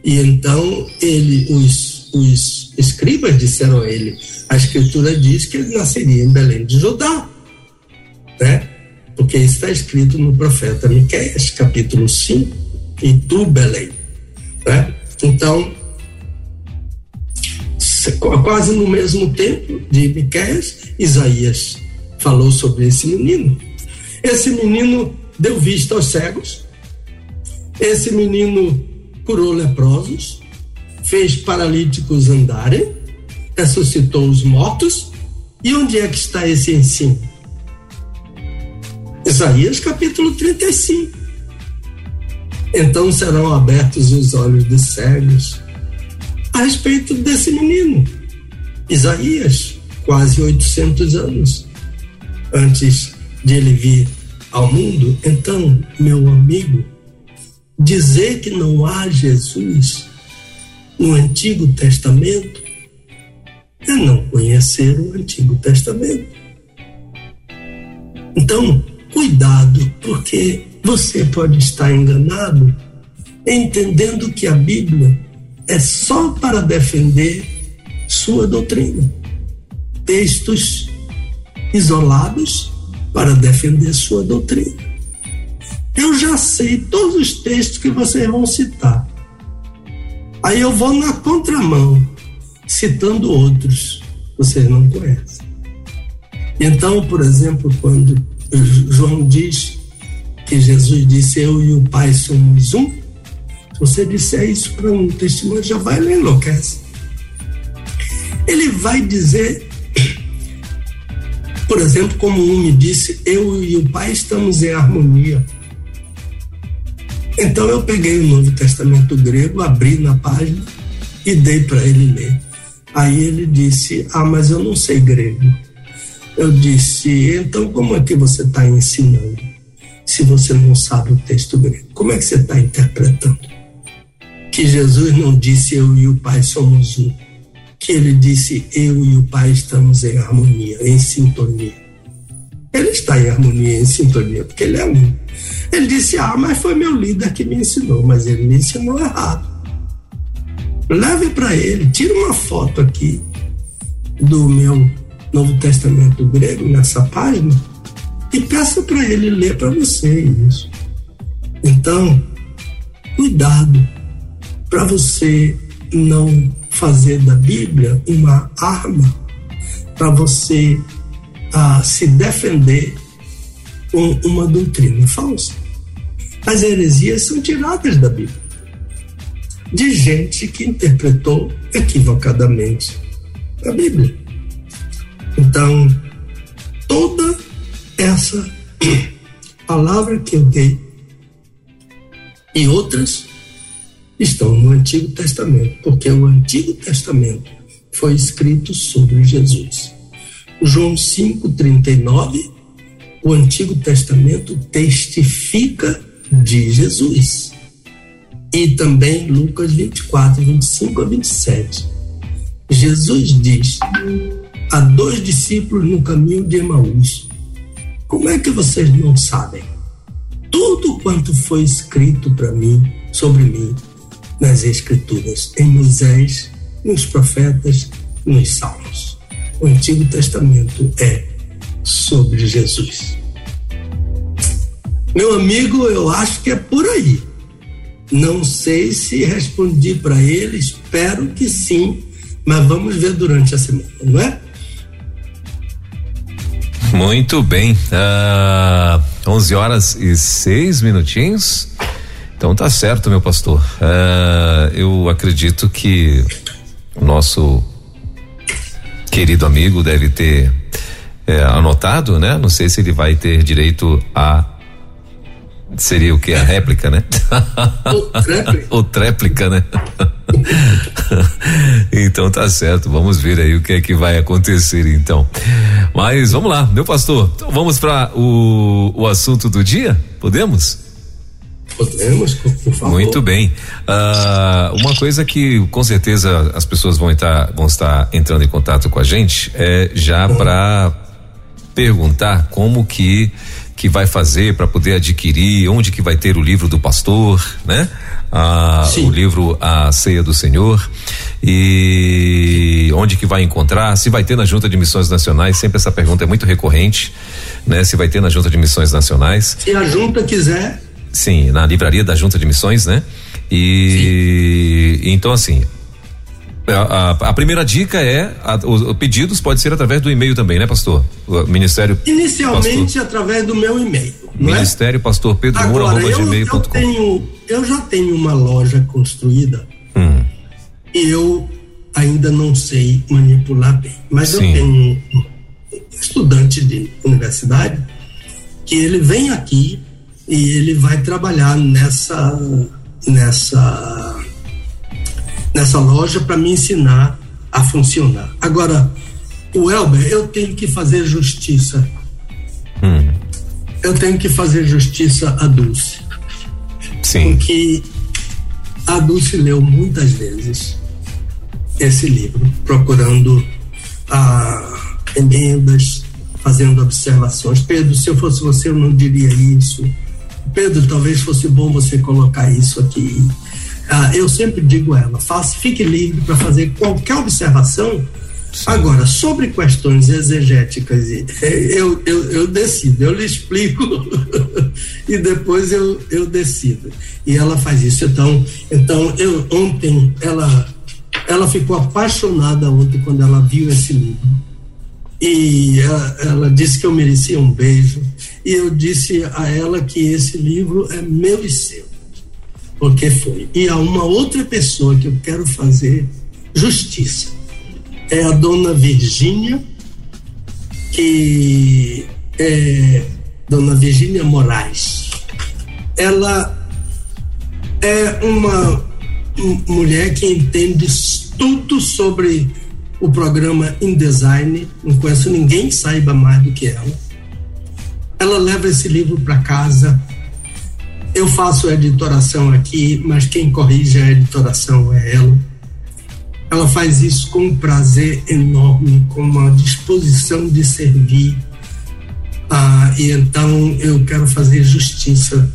e então ele, os, os escribas disseram a ele: a escritura diz que ele nasceria em Belém de Judá, né? Porque isso está escrito no profeta Miqueias, capítulo 5, e tu, Belém. Né? Então, quase no mesmo tempo de Miqueias, Isaías falou sobre esse menino. Esse menino deu vista aos cegos, esse menino curou leprosos, fez paralíticos andarem, ressuscitou os mortos. E onde é que está esse ensino? Isaías capítulo 35. Então serão abertos os olhos dos cegos a respeito desse menino. Isaías, quase 800 anos antes de ele vir ao mundo. Então, meu amigo, dizer que não há Jesus no Antigo Testamento é não conhecer o Antigo Testamento. Então, cuidado, porque você pode estar enganado entendendo que a Bíblia é só para defender sua doutrina. Textos isolados para defender sua doutrina. Eu já sei todos os textos que vocês vão citar. Aí eu vou na contramão, citando outros que vocês não conhecem. Então, por exemplo, quando João diz que Jesus disse: Eu e o Pai somos um, se você disser isso para um testemunho, já vai ele enlouquece. Ele vai dizer, por exemplo, como um me disse: Eu e o Pai estamos em harmonia. Então eu peguei o Novo Testamento grego, abri na página e dei para ele ler. Aí ele disse: Ah, mas eu não sei grego. Eu disse: Então como é que você está ensinando? Se você não sabe o texto grego, como é que você está interpretando? Que Jesus não disse eu e o Pai somos um, que ele disse eu e o Pai estamos em harmonia, em sintonia. Ele está em harmonia, em sintonia, porque ele é um. Ele disse: Ah, mas foi meu líder que me ensinou, mas ele me ensinou errado. Leve para ele, tira uma foto aqui do meu Novo Testamento grego nessa página e peça para ele ler para você isso. Então, cuidado para você não fazer da Bíblia uma arma para você ah, se defender com uma doutrina falsa. As heresias são tiradas da Bíblia de gente que interpretou equivocadamente a Bíblia. Então, toda essa <clears throat> palavra que eu dei e outras estão no Antigo Testamento, porque o Antigo Testamento foi escrito sobre Jesus. João 5,39, o Antigo Testamento testifica de Jesus. E também Lucas 24, 25 a 27. Jesus diz a dois discípulos no caminho de Emaús: Como é que vocês não sabem? Tudo quanto foi escrito para mim, sobre mim, nas Escrituras, em Moisés, nos profetas, nos Salmos. O Antigo Testamento é sobre Jesus. Meu amigo, eu acho que é por aí. Não sei se respondi para ele, espero que sim, mas vamos ver durante a semana, não é? Muito bem. Uh, ah, 11 horas e seis minutinhos. Então tá certo, meu pastor. Uh, eu acredito que o nosso querido amigo deve ter é, anotado, né? Não sei se ele vai ter direito a seria o que a réplica, né? O tréplica. <laughs> né? <laughs> então tá certo, vamos ver aí o que é que vai acontecer então. Mas vamos lá, meu pastor, então vamos para o, o assunto do dia? Podemos? Podemos, por favor. Muito bem. Uh, uma coisa que com certeza as pessoas vão estar, vão estar entrando em contato com a gente é já para perguntar como que que vai fazer para poder adquirir, onde que vai ter o livro do pastor, né? Ah, o livro A Ceia do Senhor e onde que vai encontrar, se vai ter na Junta de Missões Nacionais, sempre essa pergunta é muito recorrente, né? Se vai ter na Junta de Missões Nacionais. Se a junta quiser. Sim, na livraria da Junta de Missões, né? E Sim. então assim, a, a, a, primeira dica é a, os, os, pedidos pode ser através do e-mail também, né, pastor? O Ministério. Inicialmente pastor, através do meu e-mail. É? Ministério é? Pastor Pedro Moura, arroba eu. Eu tenho, eu já tenho uma loja construída hum. e eu ainda não sei manipular bem, mas Sim. eu tenho um estudante de universidade que ele vem aqui e ele vai trabalhar nessa nessa nessa loja para me ensinar a funcionar. Agora, o Elber, eu tenho que fazer justiça. Hum. Eu tenho que fazer justiça a Dulce. Sim. Porque a Dulce leu muitas vezes esse livro, procurando ah, emendas, fazendo observações. Pedro, se eu fosse você, eu não diria isso. Pedro, talvez fosse bom você colocar isso aqui. Ah, eu sempre digo a ela, faça, fique livre para fazer qualquer observação. Sim. Agora, sobre questões exegéticas, eu, eu, eu decido, eu lhe explico <laughs> e depois eu, eu decido. E ela faz isso. Então, então eu, ontem, ela, ela ficou apaixonada ontem quando ela viu esse livro. E ela, ela disse que eu merecia um beijo. E eu disse a ela que esse livro é meu e seu porque foi. E há uma outra pessoa que eu quero fazer justiça. É a dona Virgínia, que é dona Virgínia Moraes. Ela é uma mulher que entende tudo sobre o programa InDesign, não conheço ninguém que saiba mais do que ela. Ela leva esse livro para casa, eu faço a editoração aqui, mas quem corrige a editoração é ela. Ela faz isso com um prazer enorme, com uma disposição de servir. Ah, e então eu quero fazer justiça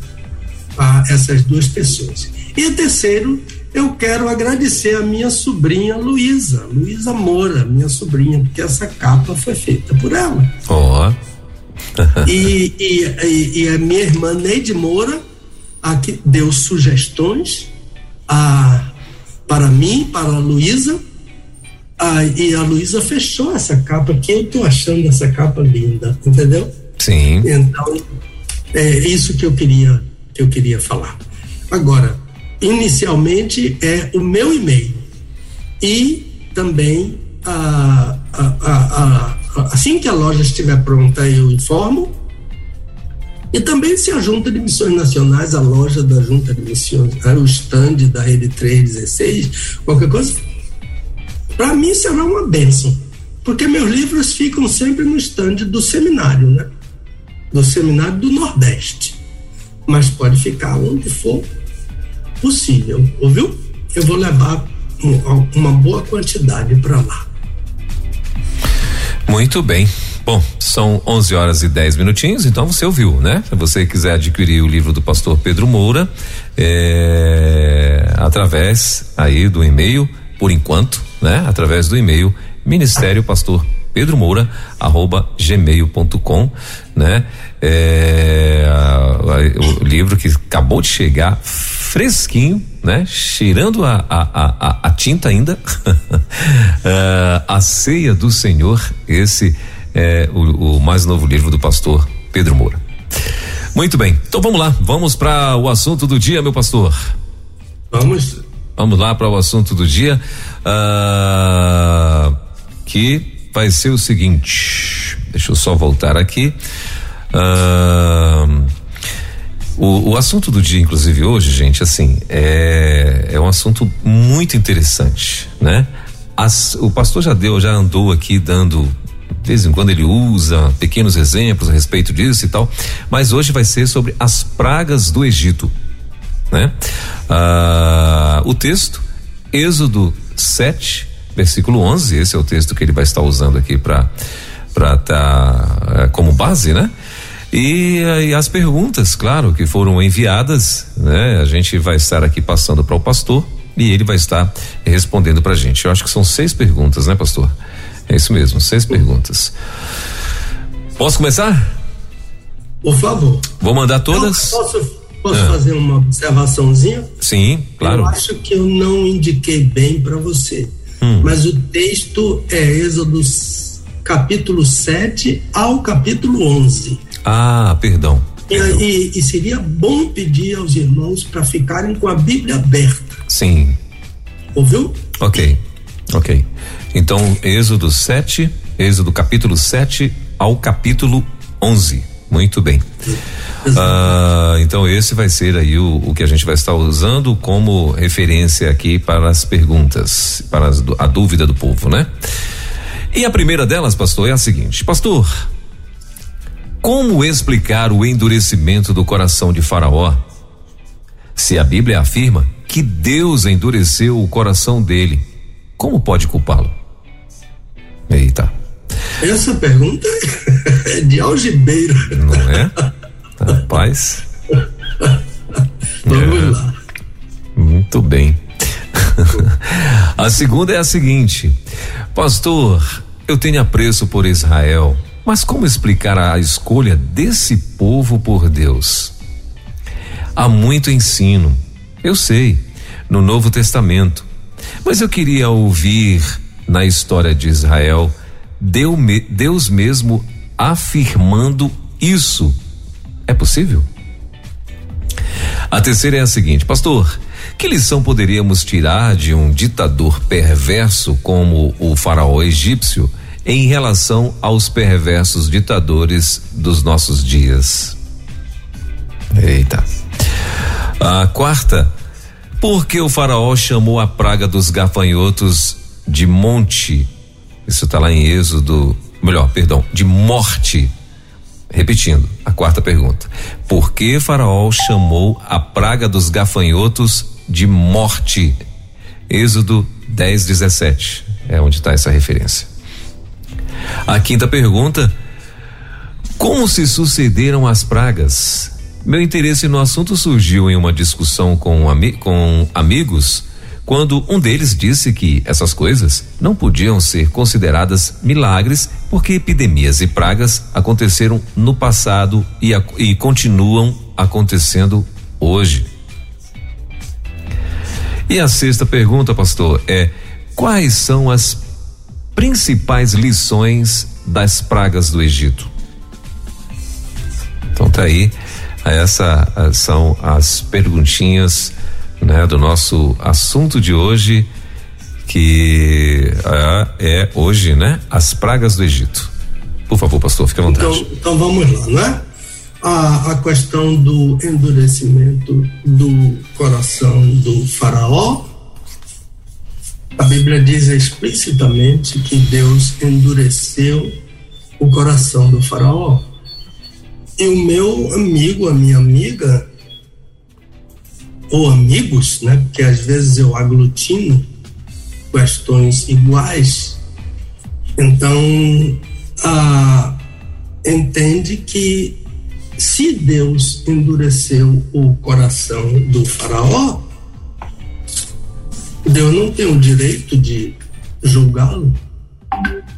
a essas duas pessoas. E terceiro, eu quero agradecer a minha sobrinha Luísa, Luísa Moura, minha sobrinha, porque essa capa foi feita por ela. Oh. e, e, e, e a minha irmã Neide Moura a que deu sugestões a, para mim, para a Luísa, e a Luísa fechou essa capa, que eu estou achando essa capa linda, entendeu? Sim. Então, é isso que eu queria, que eu queria falar. Agora, inicialmente é o meu e-mail e também a, a, a, assim que a loja estiver pronta eu informo e também se a Junta de Missões Nacionais, a loja da Junta de Missões, né, o stand da Rede 316, qualquer coisa, para mim será uma bênção. Porque meus livros ficam sempre no stand do seminário, né? Do seminário do Nordeste. Mas pode ficar onde for possível, ouviu? Eu vou levar uma boa quantidade para lá. Muito bem. Bom, são 11 horas e 10 minutinhos, então você ouviu, né? Se você quiser adquirir o livro do pastor Pedro Moura, é, através aí do e-mail, por enquanto, né? Através do e-mail Ministério Pastor Pedro Moura, arroba gmail.com, né? É, o livro que acabou de chegar fresquinho, né? Cheirando a, a, a, a tinta ainda. uh, <laughs> a ceia do Senhor, esse é o, o mais novo livro do pastor Pedro Moura. Muito bem, então vamos lá, vamos para o assunto do dia, meu pastor. Vamos. Vamos lá para o assunto do dia, uh, que vai ser o seguinte. Deixa eu só voltar aqui. Uh, o, o, assunto do dia, inclusive hoje, gente, assim, é, é um assunto muito interessante, né? As, o pastor já deu, já andou aqui dando de vez em quando ele usa pequenos exemplos a respeito disso e tal, mas hoje vai ser sobre as pragas do Egito, né? Ah, o texto, Êxodo 7, versículo 11, esse é o texto que ele vai estar usando aqui para para tá é, como base, né? E, e, as perguntas, claro, que foram enviadas, né? A gente vai estar aqui passando para o pastor e ele vai estar respondendo para a gente. Eu acho que são seis perguntas, né, pastor? É isso mesmo, seis perguntas. Posso começar? Por favor. Vou mandar todas. Eu posso, posso ah. fazer uma observaçãozinha? Sim, claro. Eu acho que eu não indiquei bem para você. Hum. Mas o texto é Êxodo capítulo 7 ao capítulo 11. Ah, perdão. E, e, e seria bom pedir aos irmãos para ficarem com a Bíblia aberta. Sim. Ouviu? Ok, ok. Então, Êxodo 7, Êxodo capítulo 7 ao capítulo 11. Muito bem. Ah, então esse vai ser aí o, o, que a gente vai estar usando como referência aqui para as perguntas, para as, a dúvida do povo, né? E a primeira delas, pastor, é a seguinte: Pastor, como explicar o endurecimento do coração de Faraó? Se a Bíblia afirma que Deus endureceu o coração dele, como pode culpá-lo? Eita. Essa pergunta é de algibeira. Não é? Rapaz. Vamos é. lá. Muito bem. <laughs> a segunda é a seguinte: Pastor, eu tenho apreço por Israel, mas como explicar a escolha desse povo por Deus? Há muito ensino, eu sei, no Novo Testamento, mas eu queria ouvir na história de Israel Deus mesmo afirmando isso. É possível? A terceira é a seguinte, pastor. Que lição poderíamos tirar de um ditador perverso como o faraó egípcio em relação aos perversos ditadores dos nossos dias? Eita. A quarta, por que o faraó chamou a praga dos gafanhotos de monte. Isso está lá em Êxodo, melhor, perdão, de morte. Repetindo, a quarta pergunta. Por que Faraó chamou a praga dos gafanhotos de morte? Êxodo 10, 17. É onde está essa referência. A quinta pergunta: Como se sucederam as pragas? Meu interesse no assunto surgiu em uma discussão com, ami com amigos quando um deles disse que essas coisas não podiam ser consideradas milagres porque epidemias e pragas aconteceram no passado e, e continuam acontecendo hoje. E a sexta pergunta, pastor, é: quais são as principais lições das pragas do Egito? Então tá aí, essa são as perguntinhas né, do nosso assunto de hoje, que é, é hoje, né, as pragas do Egito. Por favor, pastor, fique à vontade. Então, então vamos lá, né? A, a questão do endurecimento do coração do faraó, a Bíblia diz explicitamente que Deus endureceu o coração do faraó. E o meu amigo, a minha amiga, ou amigos, né? Porque às vezes eu aglutino questões iguais. Então, a, entende que se Deus endureceu o coração do faraó, Deus não tem o direito de julgá-lo,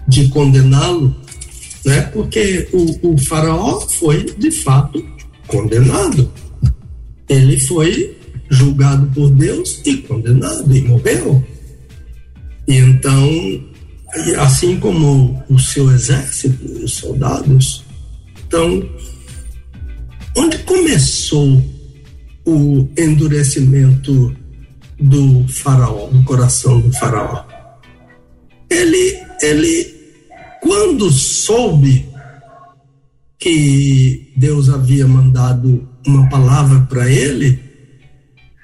de condená-lo, né? Porque o, o faraó foi de fato condenado. Ele foi julgado por Deus e condenado e morreu. E então assim como o seu exército, os soldados. Então, onde começou o endurecimento do faraó, do coração do faraó? Ele, ele, quando soube que Deus havia mandado uma palavra para ele,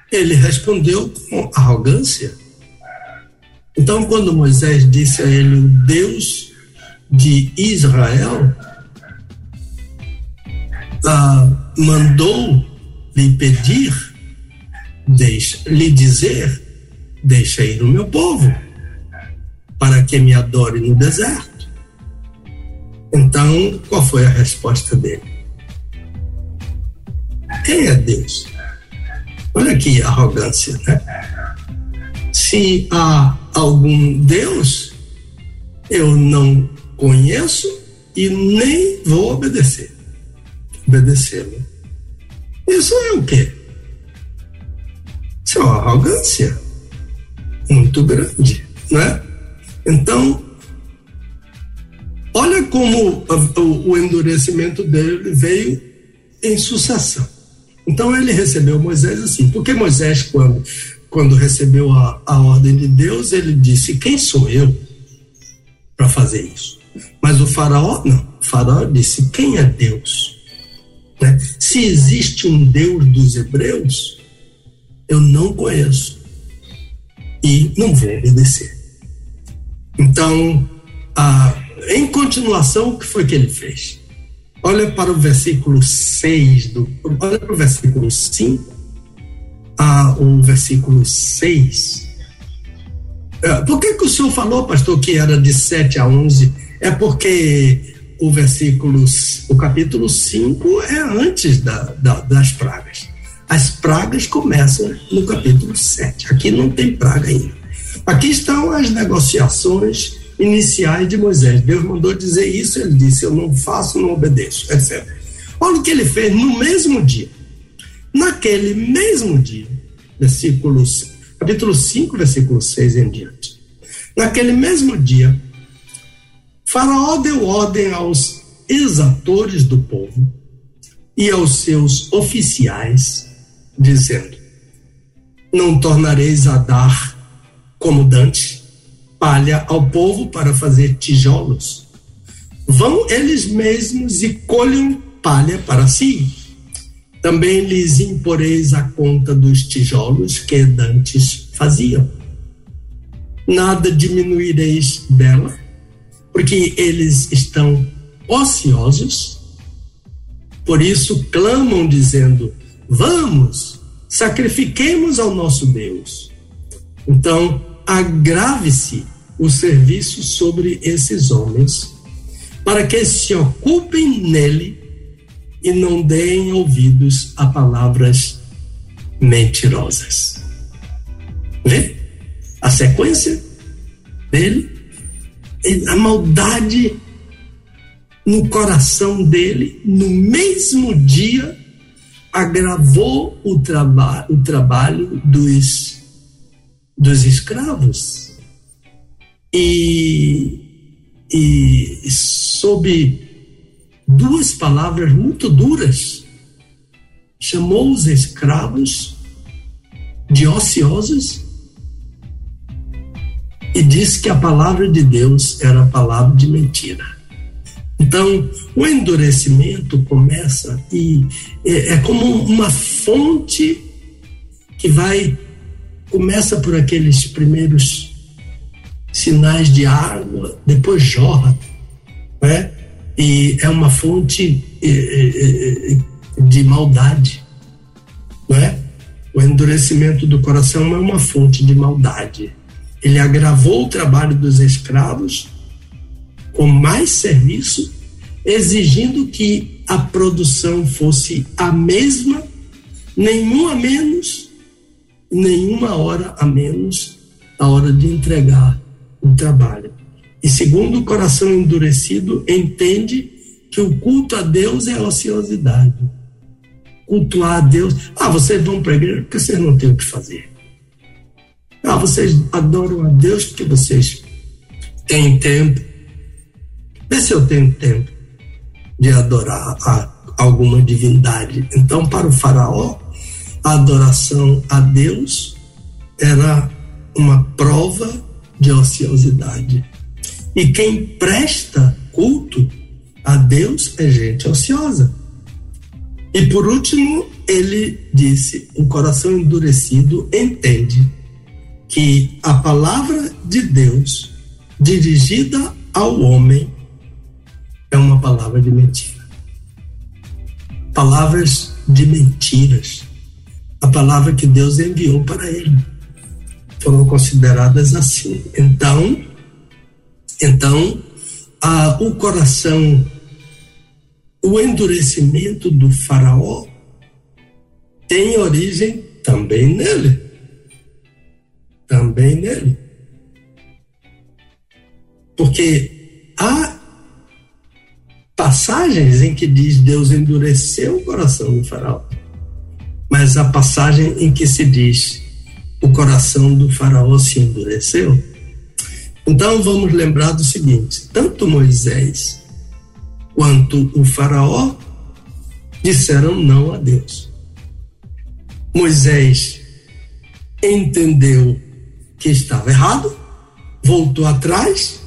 ele respondeu com arrogância. Então, quando Moisés disse a ele, o Deus de Israel, ah, mandou lhe pedir, deixa, lhe dizer, deixa ir o meu povo, para que me adore no deserto. Então, qual foi a resposta dele? Quem é Deus? Olha que arrogância, né? Se há algum Deus, eu não conheço e nem vou obedecer. Obedecê-lo. Isso é o quê? Isso é uma arrogância muito grande, né? Então, olha como o, endurecimento dele veio em sucessão. Então ele recebeu Moisés assim, porque Moisés, quando quando recebeu a, a ordem de Deus, ele disse: Quem sou eu para fazer isso? Mas o Faraó, não. O Faraó disse: Quem é Deus? Né? Se existe um Deus dos Hebreus, eu não conheço e não vou obedecer. Então, a, em continuação, o que foi que ele fez? Olha para o versículo 6, do, olha para o versículo 5 a, o versículo 6. É, por que, que o senhor falou, pastor, que era de 7 a 11? É porque o versículo, o capítulo 5 é antes da, da, das pragas. As pragas começam no capítulo 7. Aqui não tem praga ainda. Aqui estão as negociações iniciais de Moisés. Deus mandou dizer isso, ele disse: Eu não faço, não obedeço, etc. Olha o que ele fez no mesmo dia. Naquele mesmo dia, versículos, capítulo 5, versículo 6 em diante. Naquele mesmo dia, Faraó deu ordem aos exatores do povo e aos seus oficiais, dizendo: Não tornareis a dar, como Dante, palha ao povo para fazer tijolos. Vão eles mesmos e colham palha para si também lhes imporeis a conta dos tijolos que dantes faziam. Nada diminuireis dela, porque eles estão ociosos, por isso clamam, dizendo: Vamos, sacrifiquemos ao nosso Deus. Então, agrave-se o serviço sobre esses homens, para que se ocupem nele e não deem ouvidos a palavras mentirosas. Vê? A sequência dele, a maldade no coração dele, no mesmo dia, agravou o, traba o trabalho dos, dos escravos. E, e sob duas palavras muito duras. Chamou os escravos de ociosos e disse que a palavra de Deus era a palavra de mentira. Então, o endurecimento começa e é, é como uma fonte que vai começa por aqueles primeiros sinais de água, depois jorra, né? e é uma fonte eh, eh, eh, de maldade, não é? O endurecimento do coração é uma fonte de maldade. Ele agravou o trabalho dos escravos com mais serviço, exigindo que a produção fosse a mesma, nenhuma menos, nenhuma hora a menos a hora de entregar o trabalho. E segundo o coração endurecido, entende que o culto a Deus é ociosidade. Cultuar a Deus. Ah, vocês vão para a igreja porque vocês não têm o que fazer. Ah, vocês adoram a Deus porque vocês tem tempo. Vê se eu tenho tempo de adorar a alguma divindade. Então, para o Faraó, a adoração a Deus era uma prova de ociosidade. E quem presta culto a Deus é gente ociosa. E por último, ele disse: o coração endurecido entende que a palavra de Deus dirigida ao homem é uma palavra de mentira. Palavras de mentiras. A palavra que Deus enviou para ele foram consideradas assim. Então, então, a, o coração, o endurecimento do faraó tem origem também nele. Também nele. Porque há passagens em que diz Deus endureceu o coração do faraó, mas a passagem em que se diz o coração do faraó se endureceu. Então vamos lembrar do seguinte: tanto Moisés quanto o faraó disseram não a Deus. Moisés entendeu que estava errado, voltou atrás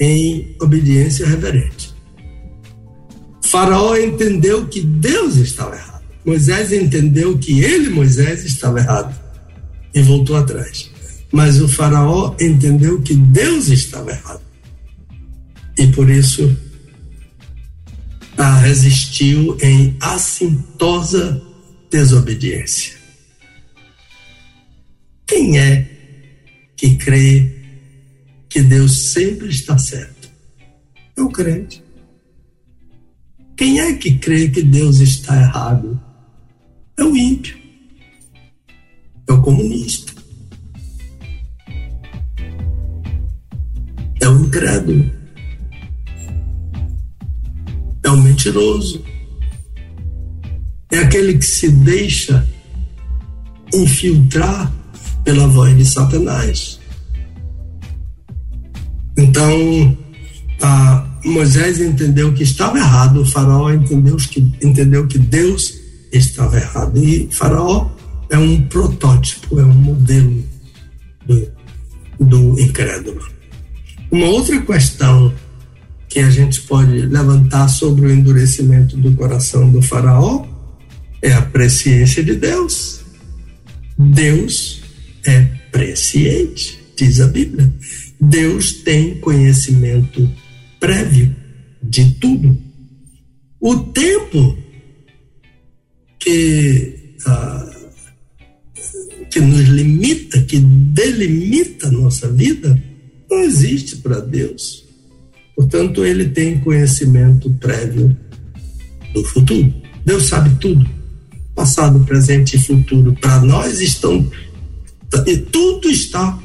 em obediência reverente. Faraó entendeu que Deus estava errado. Moisés entendeu que ele, Moisés, estava errado e voltou atrás. Mas o Faraó entendeu que Deus estava errado. E por isso a resistiu em assintosa desobediência. Quem é que crê que Deus sempre está certo? É o crente. Quem é que crê que Deus está errado? É o ímpio. É o comunista. É o incrédulo. É o mentiroso. É aquele que se deixa infiltrar pela voz de Satanás. Então, a Moisés entendeu que estava errado, o faraó entendeu que, entendeu que Deus estava errado. E faraó é um protótipo, é um modelo do, do incrédulo. Uma outra questão que a gente pode levantar sobre o endurecimento do coração do faraó é a presciência de Deus. Deus é presciente, diz a Bíblia. Deus tem conhecimento prévio de tudo. O tempo que, ah, que nos limita, que delimita a nossa vida, não existe para Deus. Portanto, ele tem conhecimento prévio do futuro. Deus sabe tudo. Passado, presente e futuro para nós estão e tudo está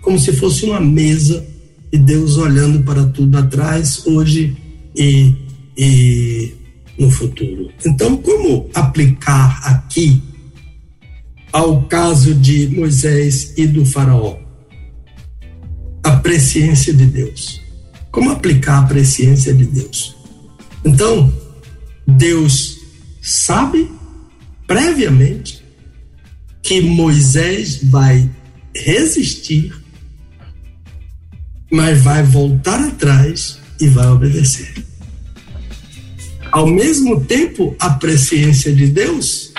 como se fosse uma mesa e Deus olhando para tudo atrás, hoje e, e no futuro. Então, como aplicar aqui ao caso de Moisés e do Faraó? A presciência de Deus. Como aplicar a presciência de Deus? Então, Deus sabe previamente que Moisés vai resistir mas vai voltar atrás e vai obedecer. Ao mesmo tempo, a presciência de Deus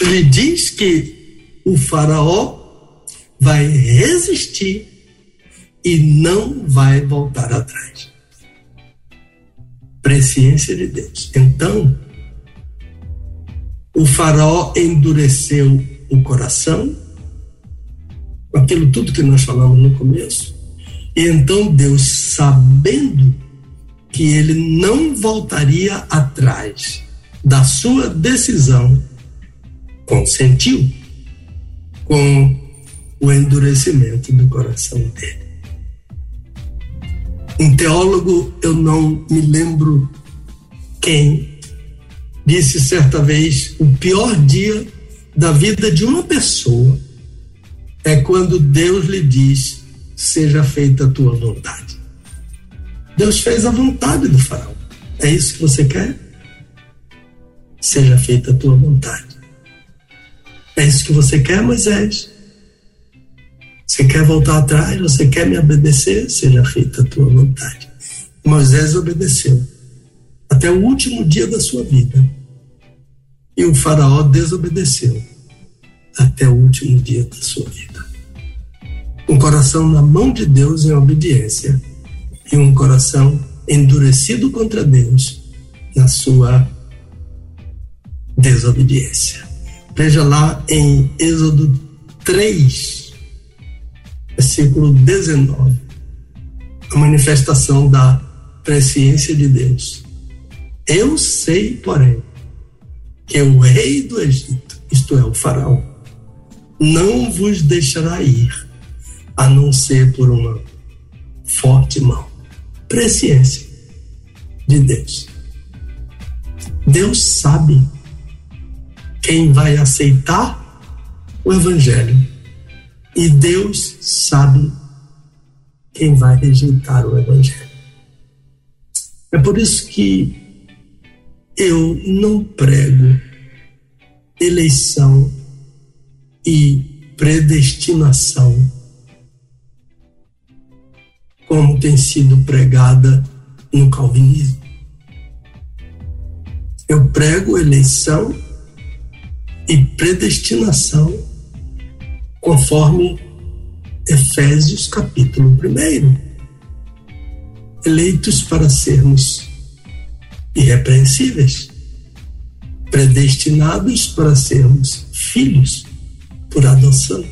lhe diz que o faraó vai resistir e não vai voltar atrás. Presciência de Deus. Então, o faraó endureceu o coração, aquilo tudo que nós falamos no começo. E então Deus, sabendo que ele não voltaria atrás da sua decisão, consentiu com o endurecimento do coração dele. Um teólogo, eu não me lembro quem, disse certa vez: o pior dia da vida de uma pessoa é quando Deus lhe diz: seja feita a tua vontade. Deus fez a vontade do faraó. É isso que você quer? Seja feita a tua vontade. É isso que você quer, Moisés? Você quer voltar atrás? Você quer me obedecer? Seja feita a tua vontade. Moisés obedeceu até o último dia da sua vida. E o Faraó desobedeceu até o último dia da sua vida. Um coração na mão de Deus em obediência e um coração endurecido contra Deus na sua desobediência. Veja lá em Êxodo 3, versículo 19, a manifestação da presciência de Deus. Eu sei, porém, que o rei do Egito, isto é, o faraó, não vos deixará ir, a não ser por uma forte mão. Presciência de Deus. Deus sabe quem vai aceitar o Evangelho e Deus sabe quem vai rejeitar o Evangelho. É por isso que eu não prego eleição e predestinação como tem sido pregada no calvinismo. Eu prego eleição e predestinação conforme Efésios capítulo 1 eleitos para sermos irrepreensíveis, predestinados para sermos filhos por adoção.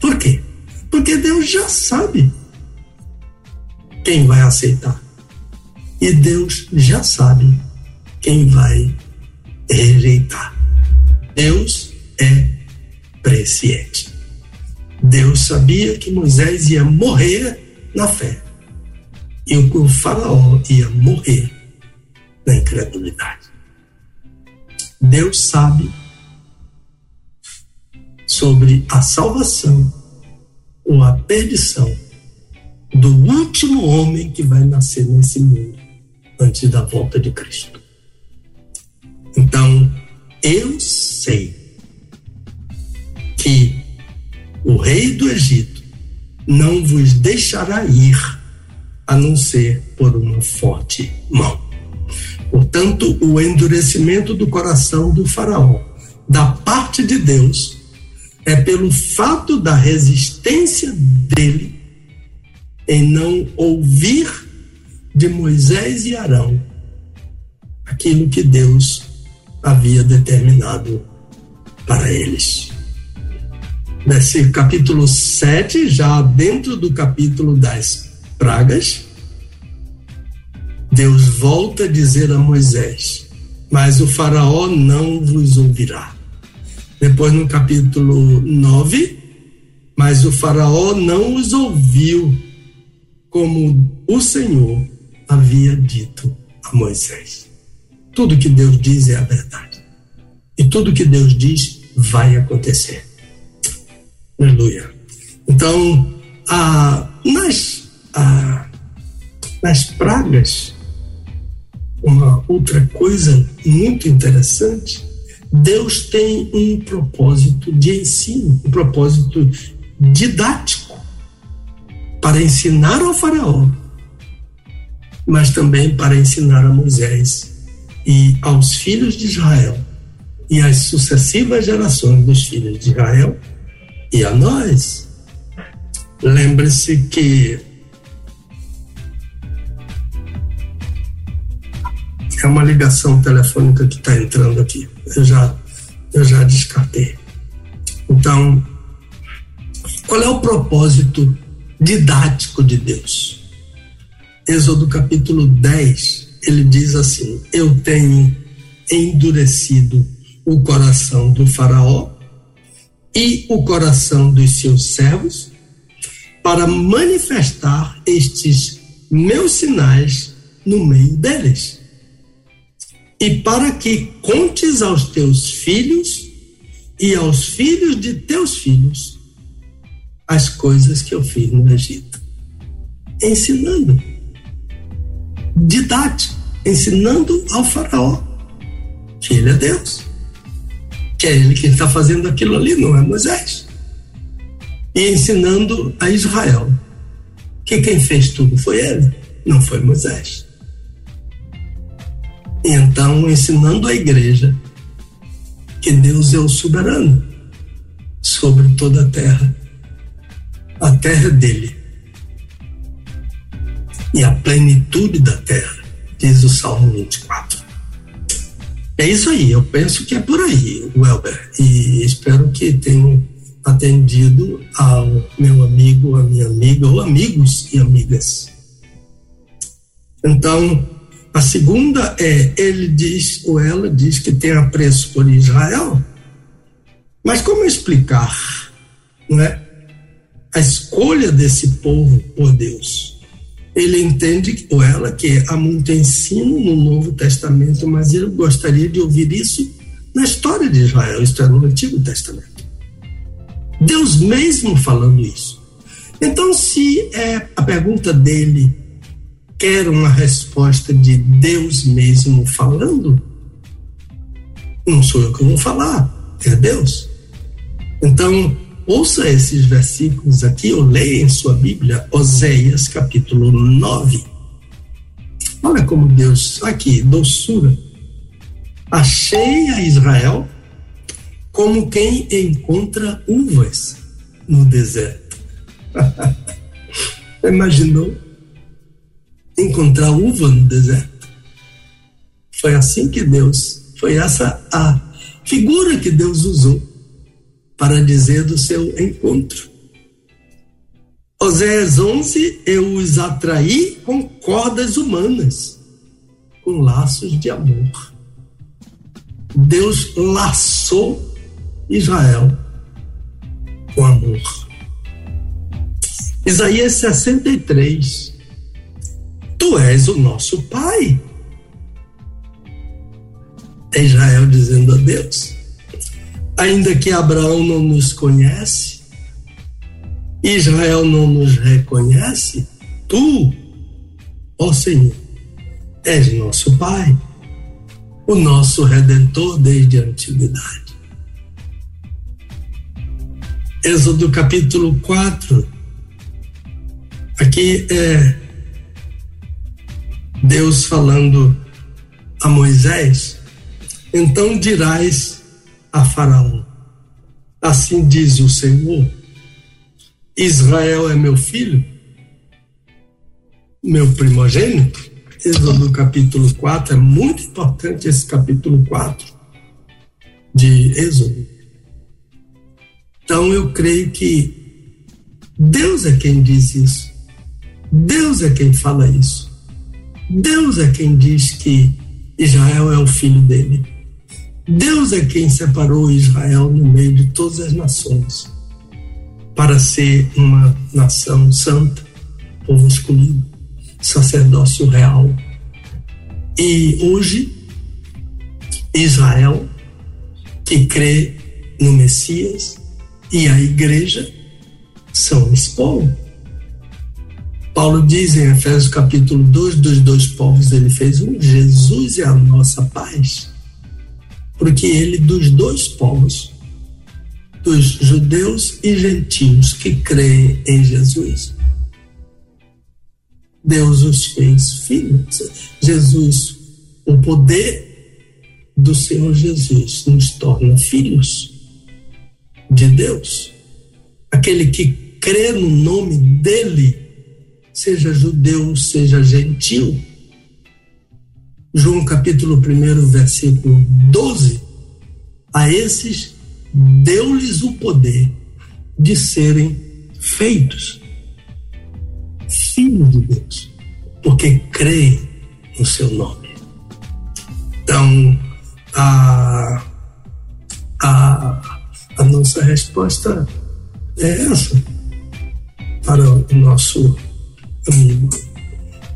Por quê? Porque Deus já sabe quem vai aceitar. E Deus já sabe quem vai rejeitar. Deus é presciente. Deus sabia que Moisés ia morrer na fé e o faraó ia morrer na incredulidade. Deus sabe sobre a salvação ou a perdição do último homem que vai nascer nesse mundo antes da volta de Cristo. Então, eu sei que o rei do Egito não vos deixará ir a não ser por uma forte mão. Portanto, o endurecimento do coração do Faraó, da parte de Deus, é pelo fato da resistência dele em não ouvir de Moisés e Arão aquilo que Deus havia determinado para eles. Nesse capítulo 7, já dentro do capítulo das pragas, Deus volta a dizer a Moisés: Mas o Faraó não vos ouvirá. Depois, no capítulo 9, mas o Faraó não os ouviu, como o Senhor havia dito a Moisés. Tudo que Deus diz é a verdade. E tudo que Deus diz vai acontecer. Aleluia. Então, a, nas a, nas pragas, uma outra coisa muito interessante, Deus tem um propósito de ensino, um propósito didático para ensinar ao Faraó, mas também para ensinar a Moisés e aos filhos de Israel e às sucessivas gerações dos filhos de Israel e a nós. Lembre-se que é uma ligação telefônica que está entrando aqui. Eu já, eu já descartei. Então, qual é o propósito didático de Deus? Êxodo capítulo 10, ele diz assim: Eu tenho endurecido o coração do Faraó e o coração dos seus servos para manifestar estes meus sinais no meio deles e para que contes aos teus filhos e aos filhos de teus filhos as coisas que eu fiz no Egito. Ensinando. Didático. Ensinando ao faraó que ele é Deus. Que é ele quem está fazendo aquilo ali, não é Moisés. E ensinando a Israel que quem fez tudo foi ele, não foi Moisés. E então, ensinando a igreja que Deus é o soberano sobre toda a terra. A terra dele. E a plenitude da terra, diz o Salmo 24. É isso aí, eu penso que é por aí, Welber, e espero que tenham atendido ao meu amigo, a minha amiga, ou amigos e amigas. Então, a segunda é, ele diz, ou ela diz que tem apreço por Israel, mas como explicar, não é? A escolha desse povo por Deus. Ele entende, ou ela, que há muito ensino no Novo Testamento, mas ele gostaria de ouvir isso na história de Israel, isto é, no Antigo Testamento. Deus mesmo falando isso. Então, se é a pergunta dele quer uma resposta de Deus mesmo falando, não sou eu que vou falar, é Deus. Então, ouça esses versículos aqui, ou leia em sua Bíblia, Oséias capítulo 9. Olha como Deus, aqui, doçura. Achei a Israel como quem encontra uvas no deserto. <laughs> Imaginou? encontrar uva no deserto. Foi assim que Deus, foi essa a figura que Deus usou para dizer do seu encontro. Oséias 11, eu os atraí com cordas humanas, com laços de amor. Deus laçou Israel com amor. Isaías 63, Tu és o nosso Pai. É Israel dizendo a Deus. Ainda que Abraão não nos conhece, Israel não nos reconhece, tu, ó Senhor, és nosso Pai, o nosso Redentor desde a antiguidade. Êxodo capítulo 4, aqui é Deus falando a Moisés: Então dirás a Faraó: Assim diz o Senhor: Israel é meu filho, meu primogênito. Êxodo capítulo 4, é muito importante esse capítulo 4 de Êxodo. Então eu creio que Deus é quem diz isso. Deus é quem fala isso. Deus é quem diz que Israel é o filho dele. Deus é quem separou Israel no meio de todas as nações para ser uma nação santa, povo escolhido, sacerdócio real. E hoje, Israel, que crê no Messias, e a igreja são esse povo. Paulo diz em Efésios capítulo 2, dos dois povos ele fez um, Jesus é a nossa paz. Porque ele dos dois povos, dos judeus e gentios que creem em Jesus, Deus os fez filhos. Jesus, o poder do Senhor Jesus nos torna filhos de Deus. Aquele que crê no nome dele seja judeu, seja gentil. João capítulo 1, versículo 12, a esses deu-lhes o poder de serem feitos filhos de Deus, porque creem no seu nome. Então, a, a, a nossa resposta é essa para o nosso amigo.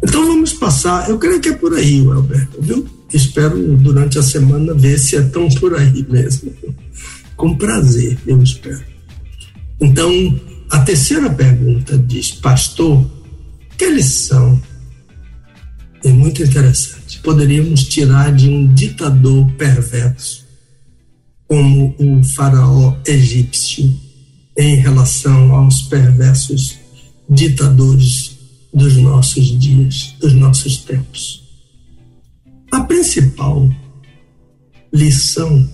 Então vamos passar, eu creio que é por aí, Alberto, viu? Espero durante a semana ver se é tão por aí mesmo. <laughs> Com prazer, eu espero. Então, a terceira pergunta diz, pastor, que lição é muito interessante. Poderíamos tirar de um ditador perverso, como o faraó egípcio, em relação aos perversos ditadores dos nossos dias, dos nossos tempos. A principal lição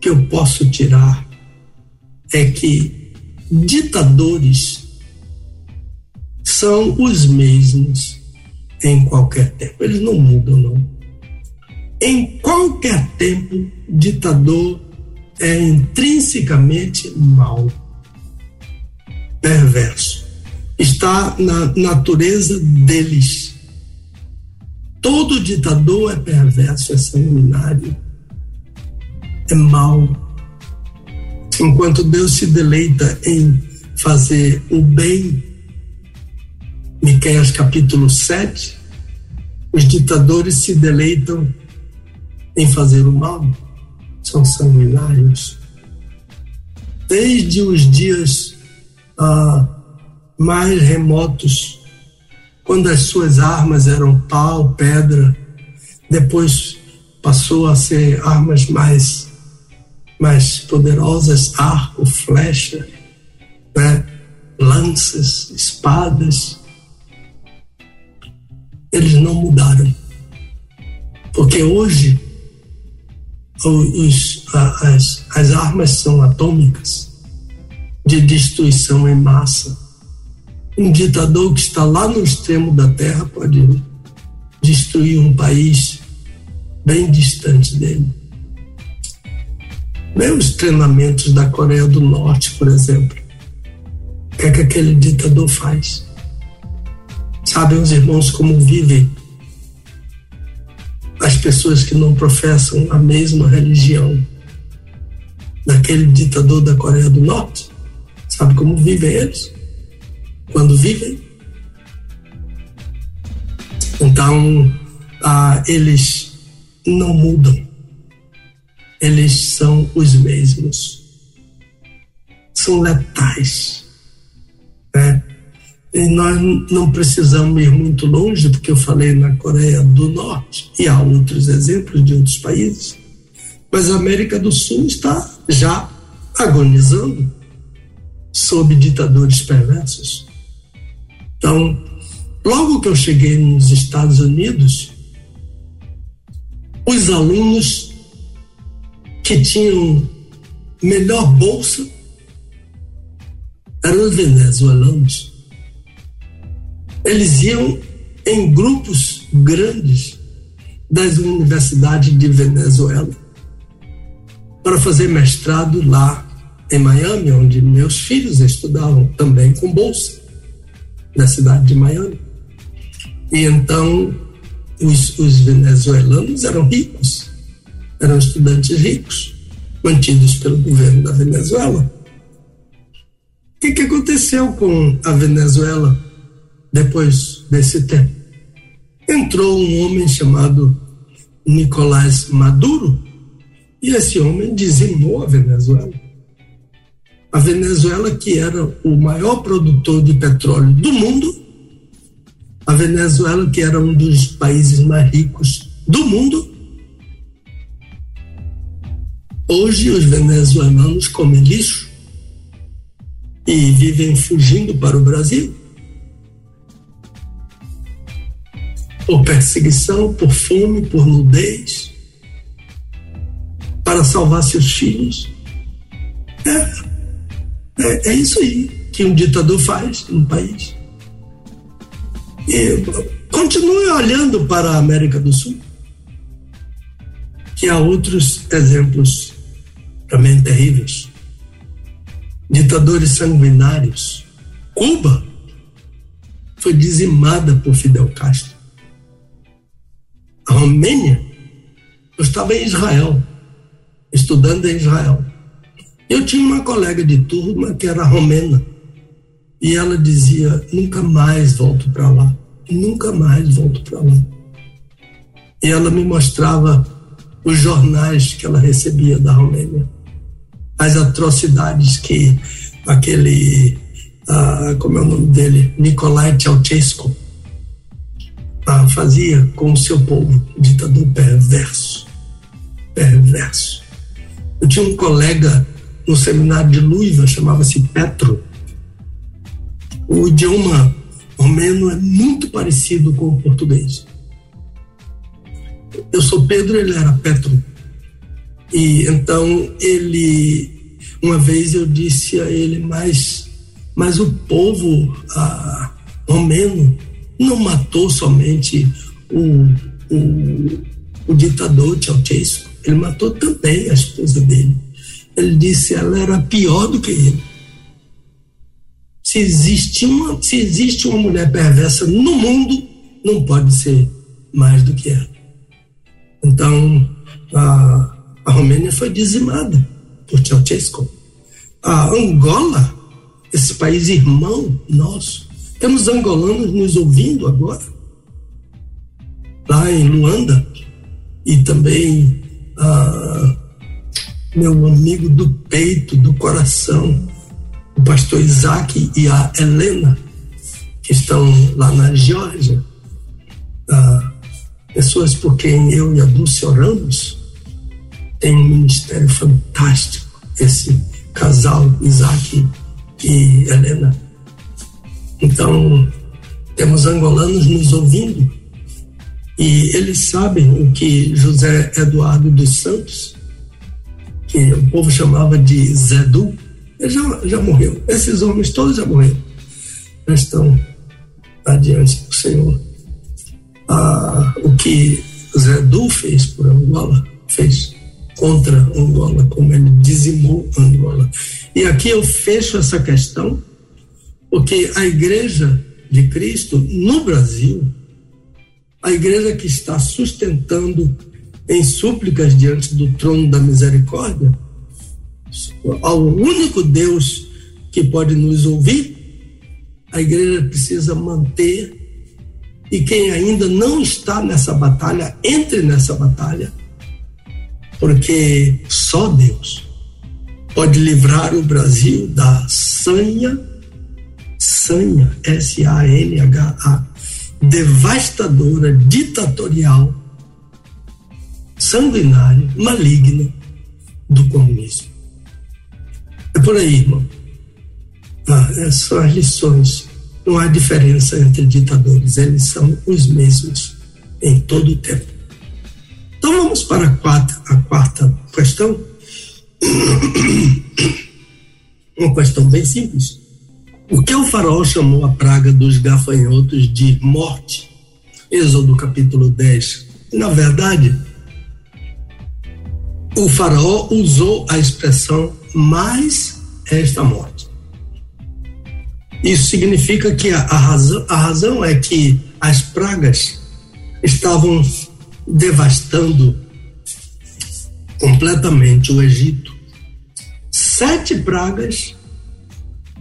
que eu posso tirar é que ditadores são os mesmos em qualquer tempo. Eles não mudam, não. Em qualquer tempo, ditador é intrinsecamente mau, perverso. Está na natureza deles. Todo ditador é perverso, é sanguinário, é mau. Enquanto Deus se deleita em fazer o bem Miqueias capítulo 7, os ditadores se deleitam em fazer o mal, são sanguinários. Desde os dias ah, mais remotos, quando as suas armas eram pau, pedra, depois passou a ser armas mais, mais poderosas, arco, flecha, né? lanças, espadas eles não mudaram. Porque hoje os, as, as armas são atômicas de destruição em massa. Um ditador que está lá no extremo da terra pode destruir um país bem distante dele. Vê os treinamentos da Coreia do Norte, por exemplo. O que é que aquele ditador faz? Sabem os irmãos como vivem as pessoas que não professam a mesma religião daquele ditador da Coreia do Norte? Sabe como vivem eles? Quando vivem? Então, ah, eles não mudam. Eles são os mesmos. São letais. Né? E nós não precisamos ir muito longe, porque eu falei na Coreia do Norte, e há outros exemplos de outros países, mas a América do Sul está já agonizando sob ditadores perversos. Então, logo que eu cheguei nos Estados Unidos, os alunos que tinham melhor bolsa eram os venezuelanos. Eles iam em grupos grandes das universidades de Venezuela para fazer mestrado lá em Miami, onde meus filhos estudavam também com bolsa, na cidade de Miami. E então os, os venezuelanos eram ricos, eram estudantes ricos, mantidos pelo governo da Venezuela. O que, que aconteceu com a Venezuela? depois desse tempo. Entrou um homem chamado Nicolás Maduro e esse homem dizimou a Venezuela. A Venezuela, que era o maior produtor de petróleo do mundo, a Venezuela, que era um dos países mais ricos do mundo, hoje os venezuelanos comem lixo e vivem fugindo para o Brasil. por perseguição, por fome, por nudez, para salvar seus filhos. É, é, é isso aí que um ditador faz no país. E continue olhando para a América do Sul, que há outros exemplos também terríveis. Ditadores sanguinários. Cuba foi dizimada por Fidel Castro. Romênia, eu estava em Israel, estudando em Israel. Eu tinha uma colega de turma que era romena e ela dizia: nunca mais volto para lá, nunca mais volto para lá. E ela me mostrava os jornais que ela recebia da Romênia. as atrocidades que aquele, ah, como é o nome dele, Nicolai Ceausescu, ah, fazia com o seu povo, ditador perverso, perverso. Eu tinha um colega no seminário de Luiva, chamava-se Petro. O idioma romeno é muito parecido com o português. Eu sou Pedro, ele era Petro. E então ele, uma vez eu disse a ele, mas, mas o povo romeno não matou somente o, o, o ditador Ceausescu, ele matou também a esposa dele. Ele disse ela era pior do que ele. Se existe uma, se existe uma mulher perversa no mundo, não pode ser mais do que ela. Então, a, a Romênia foi dizimada por Ceausescu. A Angola, esse país irmão nosso, temos angolanos nos ouvindo agora, lá em Luanda, e também ah, meu amigo do peito, do coração, o pastor Isaac e a Helena, que estão lá na Geórgia, ah, pessoas por quem eu e a Dulce oramos, tem um ministério fantástico, esse casal, Isaac e Helena. Então, temos angolanos nos ouvindo. E eles sabem o que José Eduardo dos Santos, que o povo chamava de Zedu, ele já, já morreu. Esses homens todos já morreram. Já estão adiante do Senhor. Ah, o que Zedu fez por Angola, fez contra Angola, como ele dizimou Angola. E aqui eu fecho essa questão porque a igreja de Cristo no Brasil, a igreja que está sustentando em súplicas diante do trono da misericórdia, ao único Deus que pode nos ouvir, a igreja precisa manter. E quem ainda não está nessa batalha, entre nessa batalha, porque só Deus pode livrar o Brasil da sanha sanha, S-A-N-H-A, devastadora, ditatorial, sanguinária, maligna do comunismo. É por aí, irmão. Ah, essas são as lições. Não há diferença entre ditadores, eles são os mesmos em todo o tempo. Então vamos para a quarta, a quarta questão. <coughs> Uma questão bem simples. O que o faraó chamou a praga dos gafanhotos de morte? Êxodo capítulo 10. Na verdade, o faraó usou a expressão mais esta morte. Isso significa que a, a, razão, a razão é que as pragas estavam devastando completamente o Egito. Sete pragas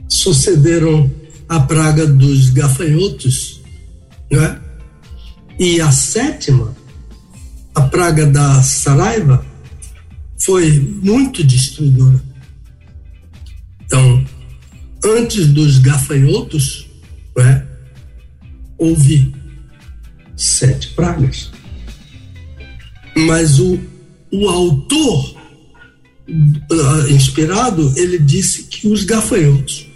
sucederam a praga dos gafanhotos, né? E a sétima, a praga da saraiva, foi muito destruidora. Então, antes dos gafanhotos, né, houve sete pragas. Mas o, o autor uh, inspirado, ele disse que os gafanhotos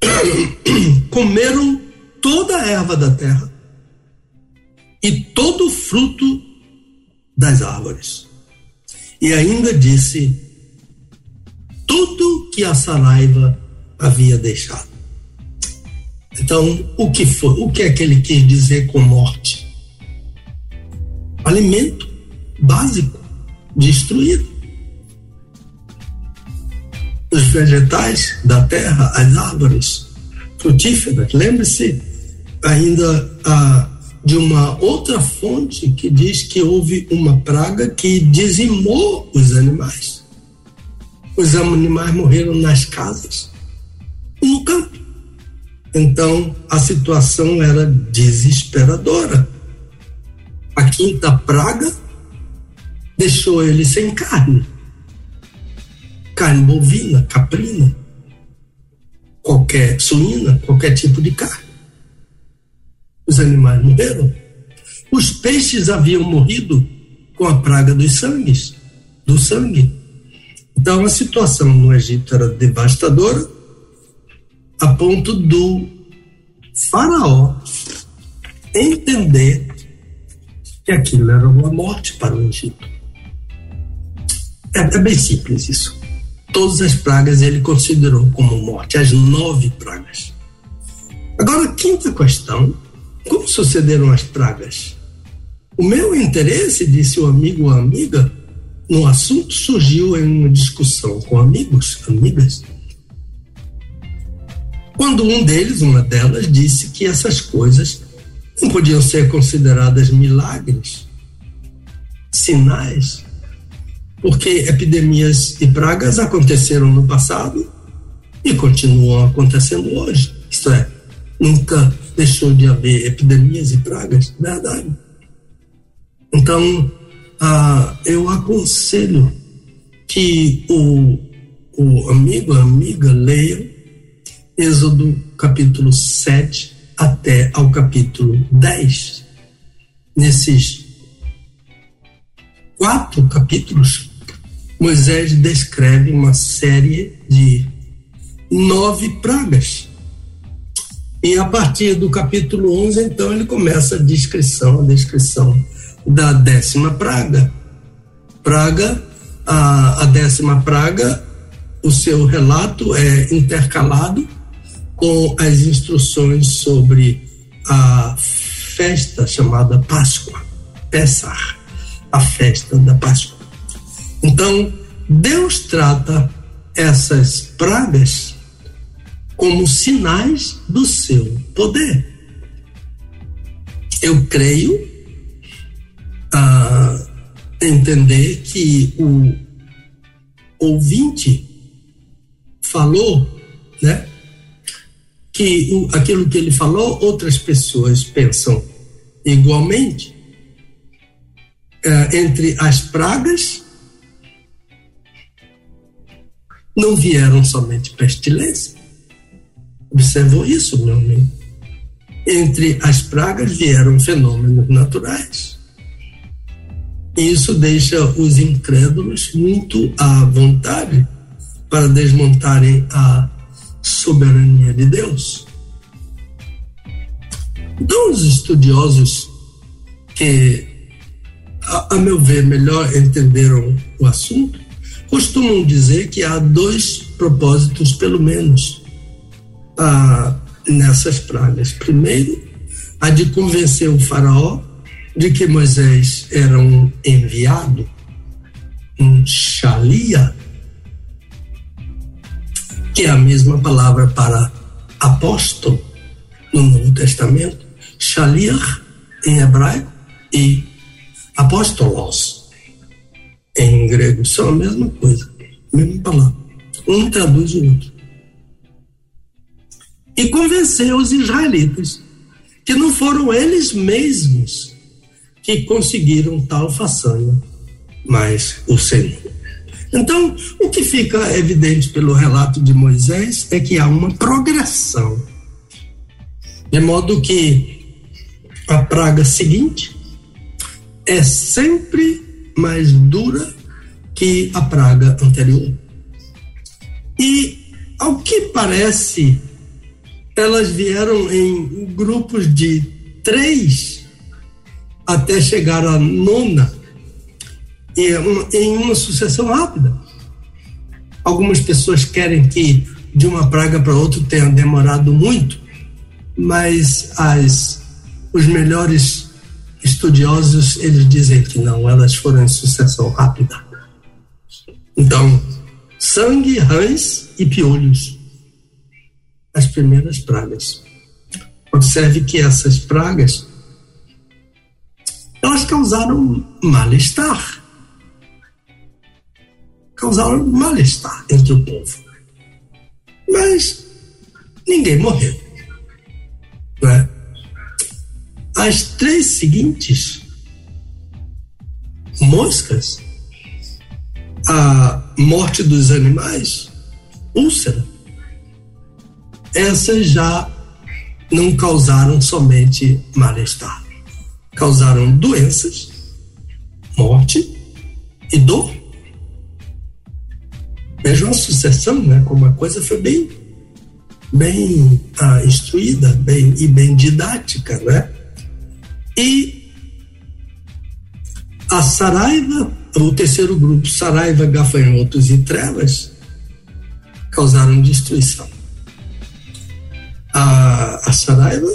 <coughs> comeram toda a erva da terra e todo o fruto das árvores. E ainda disse tudo que a saraiva havia deixado. Então, o que foi? O que é que ele quis dizer com morte? Alimento básico destruído os vegetais da terra, as árvores frutíferas. Lembre-se ainda ah, de uma outra fonte que diz que houve uma praga que dizimou os animais. Os animais morreram nas casas, no campo. Então a situação era desesperadora. A quinta praga deixou ele sem carne carne bovina, caprina, qualquer suína, qualquer tipo de carne. Os animais morreram. Os peixes haviam morrido com a praga dos sangues, do sangue. Então a situação no Egito era devastadora, a ponto do faraó entender que aquilo era uma morte para o Egito. É, é bem simples isso. Todas as pragas ele considerou como morte, as nove pragas. Agora, a quinta questão: como sucederam as pragas? O meu interesse, disse o amigo ou amiga, no assunto surgiu em uma discussão com amigos, amigas, quando um deles, uma delas, disse que essas coisas não podiam ser consideradas milagres, sinais, porque epidemias e pragas aconteceram no passado e continuam acontecendo hoje. Isto é, nunca deixou de haver epidemias e pragas, verdade. Então, ah, eu aconselho que o, o amigo, a amiga leia Êxodo capítulo 7 até ao capítulo 10. Nesses quatro capítulos, Moisés descreve uma série de nove pragas. E a partir do capítulo 11, então, ele começa a descrição, a descrição da décima praga. Praga, a, a décima praga, o seu relato é intercalado com as instruções sobre a festa chamada Páscoa, Pessar, a festa da Páscoa. Então, Deus trata essas pragas como sinais do seu poder. Eu creio a entender que o ouvinte falou, né? Que o, aquilo que ele falou, outras pessoas pensam igualmente. É, entre as pragas, não vieram somente pestilência. Observou isso, meu amigo? Entre as pragas vieram fenômenos naturais. Isso deixa os incrédulos muito à vontade para desmontarem a soberania de Deus. Então, os estudiosos que, a, a meu ver, melhor entenderam o assunto, costumam dizer que há dois propósitos, pelo menos, a, nessas pragas. Primeiro, a de convencer o faraó de que Moisés era um enviado, um shalia, que é a mesma palavra para apóstolo no Novo Testamento, shaliach em hebraico e apóstolos em grego, são a mesma coisa, mesma palavra. Um traduz o outro. E convenceu os israelitas que não foram eles mesmos que conseguiram tal façanha, mas o Senhor. Então, o que fica evidente pelo relato de Moisés é que há uma progressão, de modo que a praga seguinte é sempre mais dura que a praga anterior. E, ao que parece, elas vieram em grupos de três até chegar à nona em uma sucessão rápida. Algumas pessoas querem que de uma praga para outra tenha demorado muito, mas as, os melhores estudiosos eles dizem que não, elas foram em sucessão rápida. Então, sangue, rãs e piolhos, as primeiras pragas. Observe que essas pragas elas causaram mal-estar. Causaram mal-estar entre o povo. Mas ninguém morreu. é? As três seguintes moscas a morte dos animais, úlcera. Essas já não causaram somente mal-estar, causaram doenças, morte e dor. Veja uma sucessão, né? Como a coisa foi bem, bem ah, instruída, bem e bem didática, né? E a Saraiva, o terceiro grupo, Saraiva, Gafanhotos e Trevas, causaram destruição. A, a Saraiva,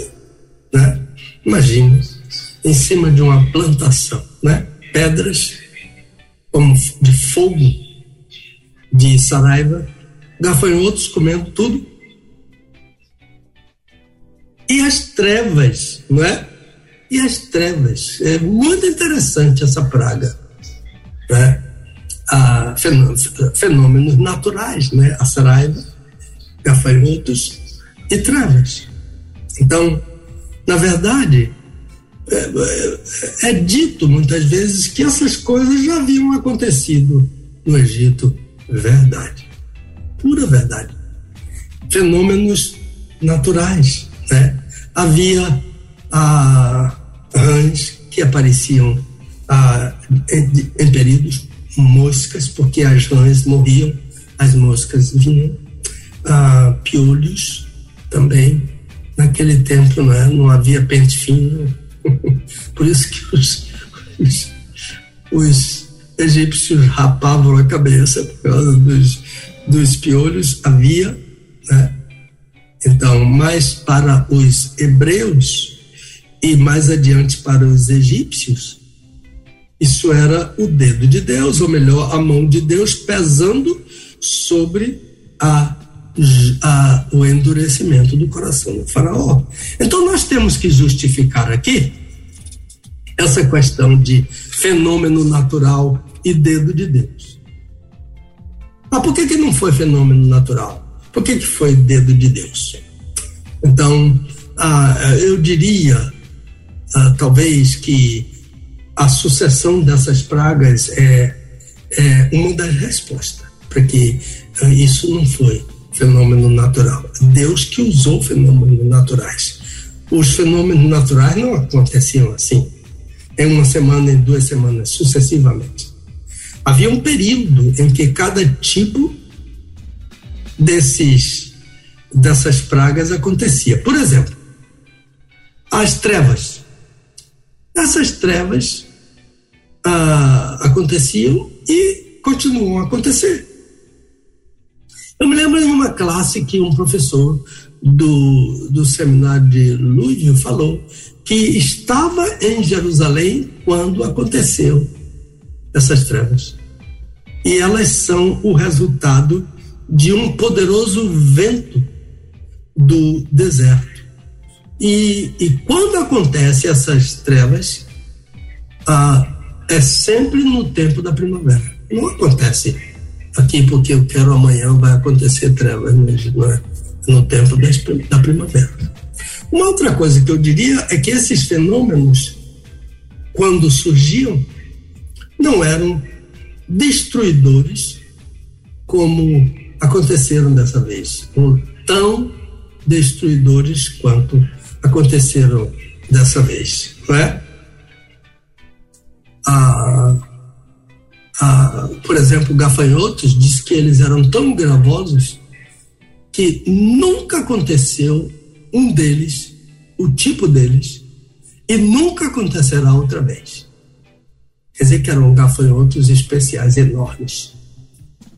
né? Imagina, em cima de uma plantação, né? Pedras como de fogo de Saraiva, gafanhotos comendo tudo. E as trevas, não é? E as trevas. É muito interessante essa praga. Né? A fenômenos naturais, né? A Saraiva, gafanhotos e trevas. Então, na verdade, é, é, é, dito muitas vezes que essas coisas já haviam acontecido no Egito. Verdade. Pura verdade. Fenômenos naturais. Né? Havia a rãs que apareciam ah, em, em períodos, moscas, porque as rãs morriam, as moscas vinham, ah, piolhos também. Naquele tempo não, é? não havia pente fino, <laughs> por isso que os, os, os egípcios rapavam a cabeça por causa dos, dos piolhos, havia, né? Então, mas para os hebreus e mais adiante para os egípcios, isso era o dedo de Deus, ou melhor, a mão de Deus pesando sobre a, a, o endurecimento do coração do faraó. Então nós temos que justificar aqui essa questão de fenômeno natural e dedo de Deus. Mas por que, que não foi fenômeno natural? Por que, que foi dedo de Deus? Então, ah, eu diria, ah, talvez, que a sucessão dessas pragas é, é uma das respostas para que ah, isso não foi fenômeno natural. Deus que usou fenômenos naturais. Os fenômenos naturais não aconteciam assim em uma semana, em duas semanas, sucessivamente. Havia um período em que cada tipo desses dessas pragas acontecia. Por exemplo, as trevas. Essas trevas ah, aconteciam e continuam a acontecer. Eu me lembro de uma classe que um professor do, do seminário de Louisville falou que estava em Jerusalém quando aconteceu essas trevas. E elas são o resultado de um poderoso vento do deserto. E, e quando acontece essas trevas, ah, é sempre no tempo da primavera. Não acontece aqui porque eu quero amanhã vai acontecer trevas, é? No tempo da primavera. Uma outra coisa que eu diria é que esses fenômenos, quando surgiam, não eram destruidores como aconteceram dessa vez, ou tão destruidores quanto aconteceram dessa vez, não é? A, a, por exemplo, Gafanhotos diz que eles eram tão gravosos que nunca aconteceu um deles, o tipo deles, e nunca acontecerá outra vez. Quer dizer que eram gafanhotos especiais, enormes.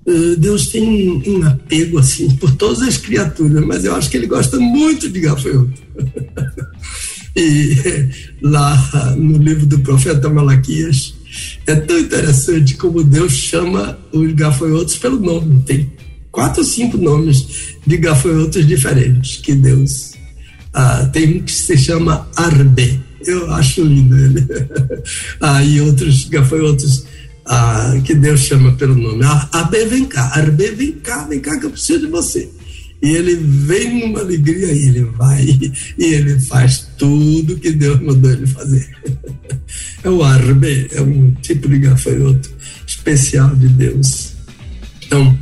Uh, Deus tem um, um, apego assim <laughs> por todas as criaturas, mas eu acho que ele gosta muito de gafanhoto. <laughs> e lá no livro do profeta Malaquias é tão interessante como Deus chama os gafanhotos pelo nome. Tem quatro ou cinco nomes de gafanhotos diferentes que Deus ah, tem um que se chama Arbe. Eu acho lindo ele. <laughs> ah, e outros gafanhotos ah, que Deus chama pelo nome. Ah, Arbe, vem cá. Arbe, vem cá, vem cá que eu preciso de você. E ele vem numa alegria e ele vai e ele faz tudo que Deus mandou ele fazer. <laughs> É o arbe, é um tipo de gafanhoto especial de Deus. Então,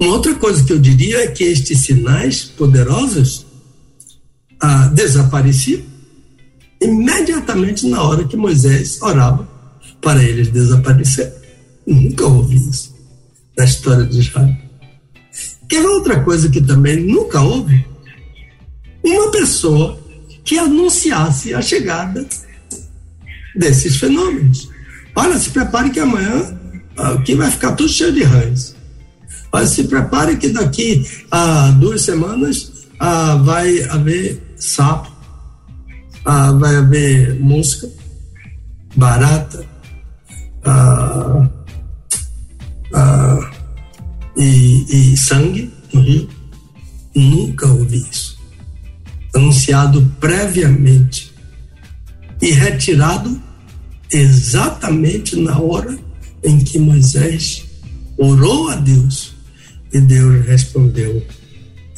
uma outra coisa que eu diria é que estes sinais poderosos ah, desapareciam imediatamente na hora que Moisés orava para eles desaparecerem. Nunca ouvi isso na história de Israel. Quer outra coisa que também nunca houve? Uma pessoa que anunciasse a chegada desses fenômenos. Olha, se prepare que amanhã aqui vai ficar tudo cheio de rãs. Olha, se prepare que daqui a duas semanas ah, vai haver sapo, ah, vai haver mosca, barata, ah, ah, e, e sangue no rio. Nunca ouvi isso. Anunciado previamente e retirado exatamente na hora em que Moisés orou a Deus e Deus respondeu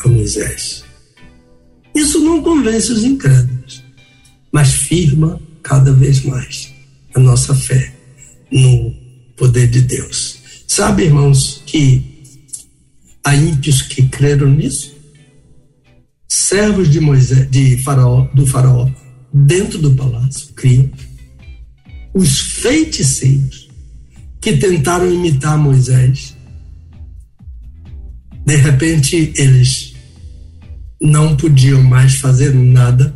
a Moisés. Isso não convence os incrédulos, mas firma cada vez mais a nossa fé no poder de Deus. Sabe, irmãos, que há ímpios que creram nisso? Servos de Moisés, de faraó, do faraó, dentro do palácio, criam. Os feiticeiros que tentaram imitar Moisés, de repente eles não podiam mais fazer nada.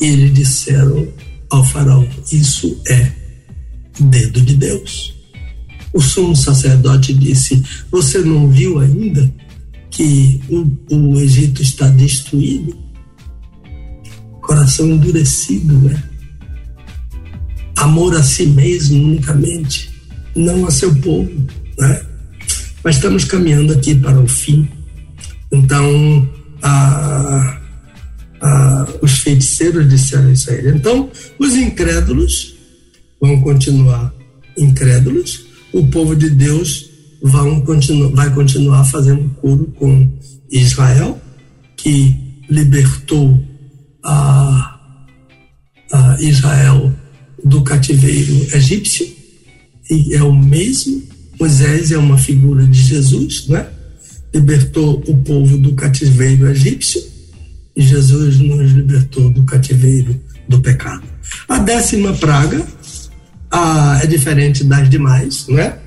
E eles disseram ao faraó: Isso é dedo de Deus. O sumo sacerdote disse: Você não viu ainda que o, o Egito está destruído? Coração endurecido, né? Amor a si mesmo unicamente, não a seu povo, né? Mas estamos caminhando aqui para o fim. Então, a, a, os feiticeiros disseram isso a ele. Então, os incrédulos vão continuar incrédulos, o povo de Deus vão continu, vai continuar fazendo coro com Israel, que libertou a, a Israel do cativeiro egípcio, e é o mesmo. Moisés é uma figura de Jesus, né? Libertou o povo do cativeiro egípcio e Jesus nos libertou do cativeiro do pecado. A décima praga ah, é diferente das demais, não é?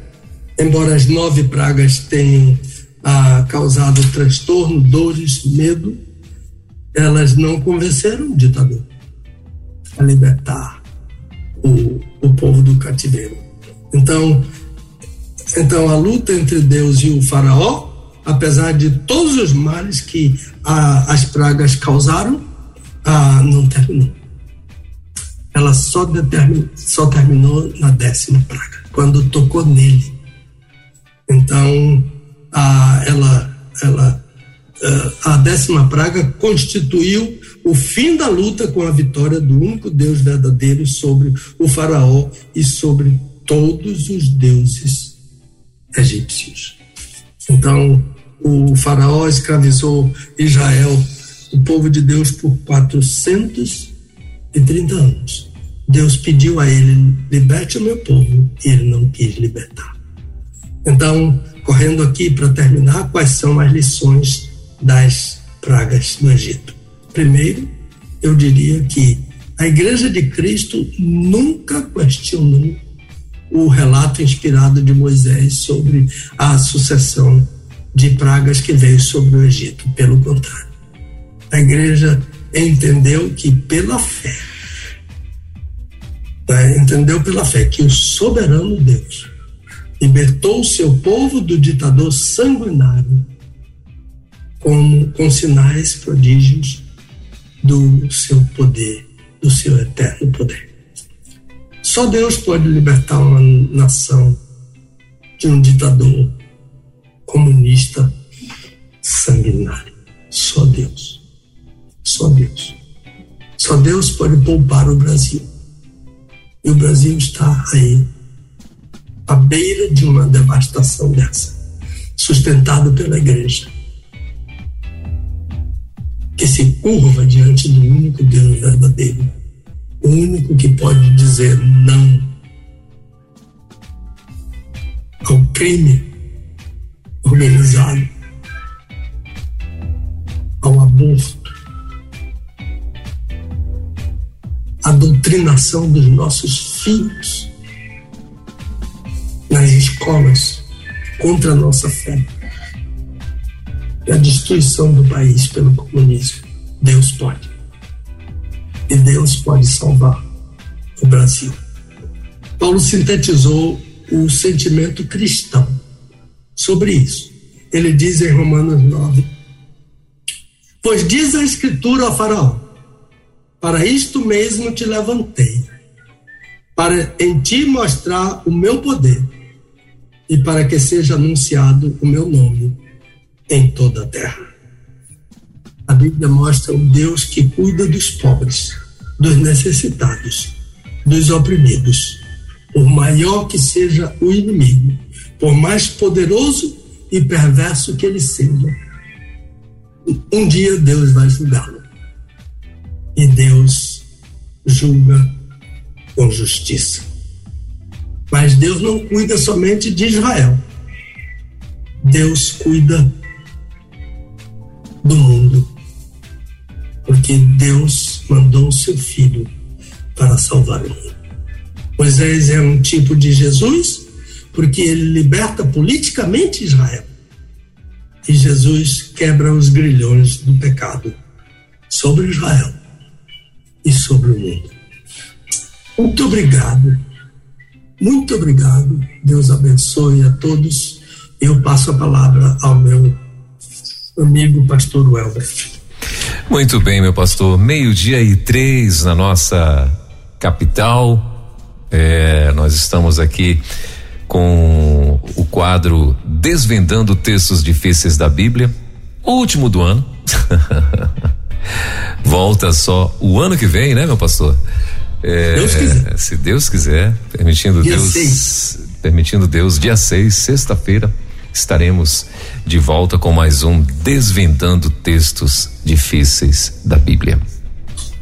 Embora as nove pragas tenham ah, causado transtorno, dores, medo, elas não convenceram o ditador a libertar o, o povo do cativeiro. Então, então a luta entre Deus e o faraó, apesar de todos os males que ah, as pragas causaram, ah, não terminou ela só, determin, só terminou na décima praga, quando tocou nele. Então, a, ela, ela, eh, a décima praga constituiu o fim da luta com a vitória do único Deus verdadeiro sobre o Faraó e sobre todos os deuses egípcios. Então, o Faraó escravizou Israel, o povo de Deus, por 400 e 30 anos. Deus pediu a ele: liberte o meu povo, e ele não quis libertar. Então, correndo aqui para terminar, quais são as lições das pragas do Egito? Primeiro, eu diria que a Igreja de Cristo nunca questionou o relato inspirado de Moisés sobre a sucessão de pragas que veio sobre o Egito. Pelo contrário, a Igreja entendeu que pela fé, né, entendeu pela fé que o soberano Deus libertou o seu povo do ditador sanguinário com, com sinais, prodígios do seu poder, do seu eterno poder. Só Deus pode libertar uma nação de um ditador comunista sanguinário. Só Deus. Só Deus. Só Deus pode poupar o Brasil. E o Brasil está aí, à beira de uma devastação dessa, sustentado pela igreja, que se curva diante do único Deus verdadeiro, o único que pode dizer não ao crime organizado, ao aborto, à doutrinação dos nossos filhos nas escolas contra a nossa fé e a destruição do país pelo comunismo. Deus pode. E Deus pode salvar o Brasil. Paulo sintetizou o sentimento cristão sobre isso. Ele diz em Romanos 9: Pois diz a Escritura ao Faraó: Para isto mesmo te levantei, para em ti mostrar o meu poder e para que seja anunciado o meu nome em toda a terra. A Bíblia mostra o Deus que cuida dos pobres, dos necessitados, dos oprimidos, por maior que seja o inimigo, por mais poderoso e perverso que ele seja. Um dia Deus vai julgá-lo. E Deus julga com justiça. Mas Deus não cuida somente de Israel. Deus cuida do mundo. Porque Deus mandou o seu filho para salvar o mundo. Moisés é um tipo de Jesus, porque ele liberta politicamente Israel. E Jesus quebra os grilhões do pecado sobre Israel e sobre o mundo. Muito obrigado. Muito obrigado. Deus abençoe a todos. Eu passo a palavra ao meu amigo pastor Welber. Muito bem, meu pastor. Meio-dia e três na nossa capital. É, nós estamos aqui com o quadro Desvendando Textos Difíceis da Bíblia, o último do ano. <laughs> Volta só o ano que vem, né, meu pastor? É, Deus se Deus quiser, permitindo dia Deus, seis. permitindo Deus, dia 6, sexta-feira, estaremos de volta com mais um Desvendando Textos Difíceis da Bíblia.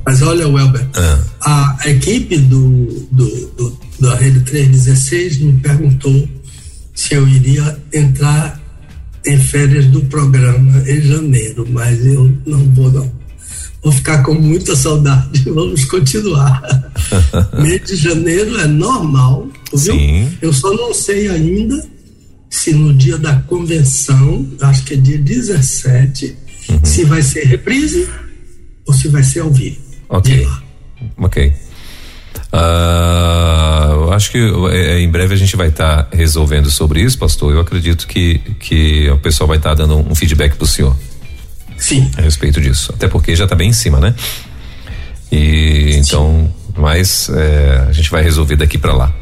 Mas olha, Welber, ah. a equipe do, do, do, da Rede 316 me perguntou se eu iria entrar em férias do programa em janeiro, mas eu não vou não. Vou ficar com muita saudade. <laughs> Vamos continuar. <laughs> Mês de janeiro é normal, viu? Sim. Eu só não sei ainda se no dia da convenção, acho que é dia 17, uhum. se vai ser reprise ou se vai ser ao vivo. Ok. Ok. Uh, acho que é, em breve a gente vai estar tá resolvendo sobre isso, pastor. Eu acredito que, que o pessoal vai estar tá dando um feedback para o senhor. Sim. A respeito disso. Até porque já está bem em cima, né? E Sim. então, mas é, a gente vai resolver daqui para lá.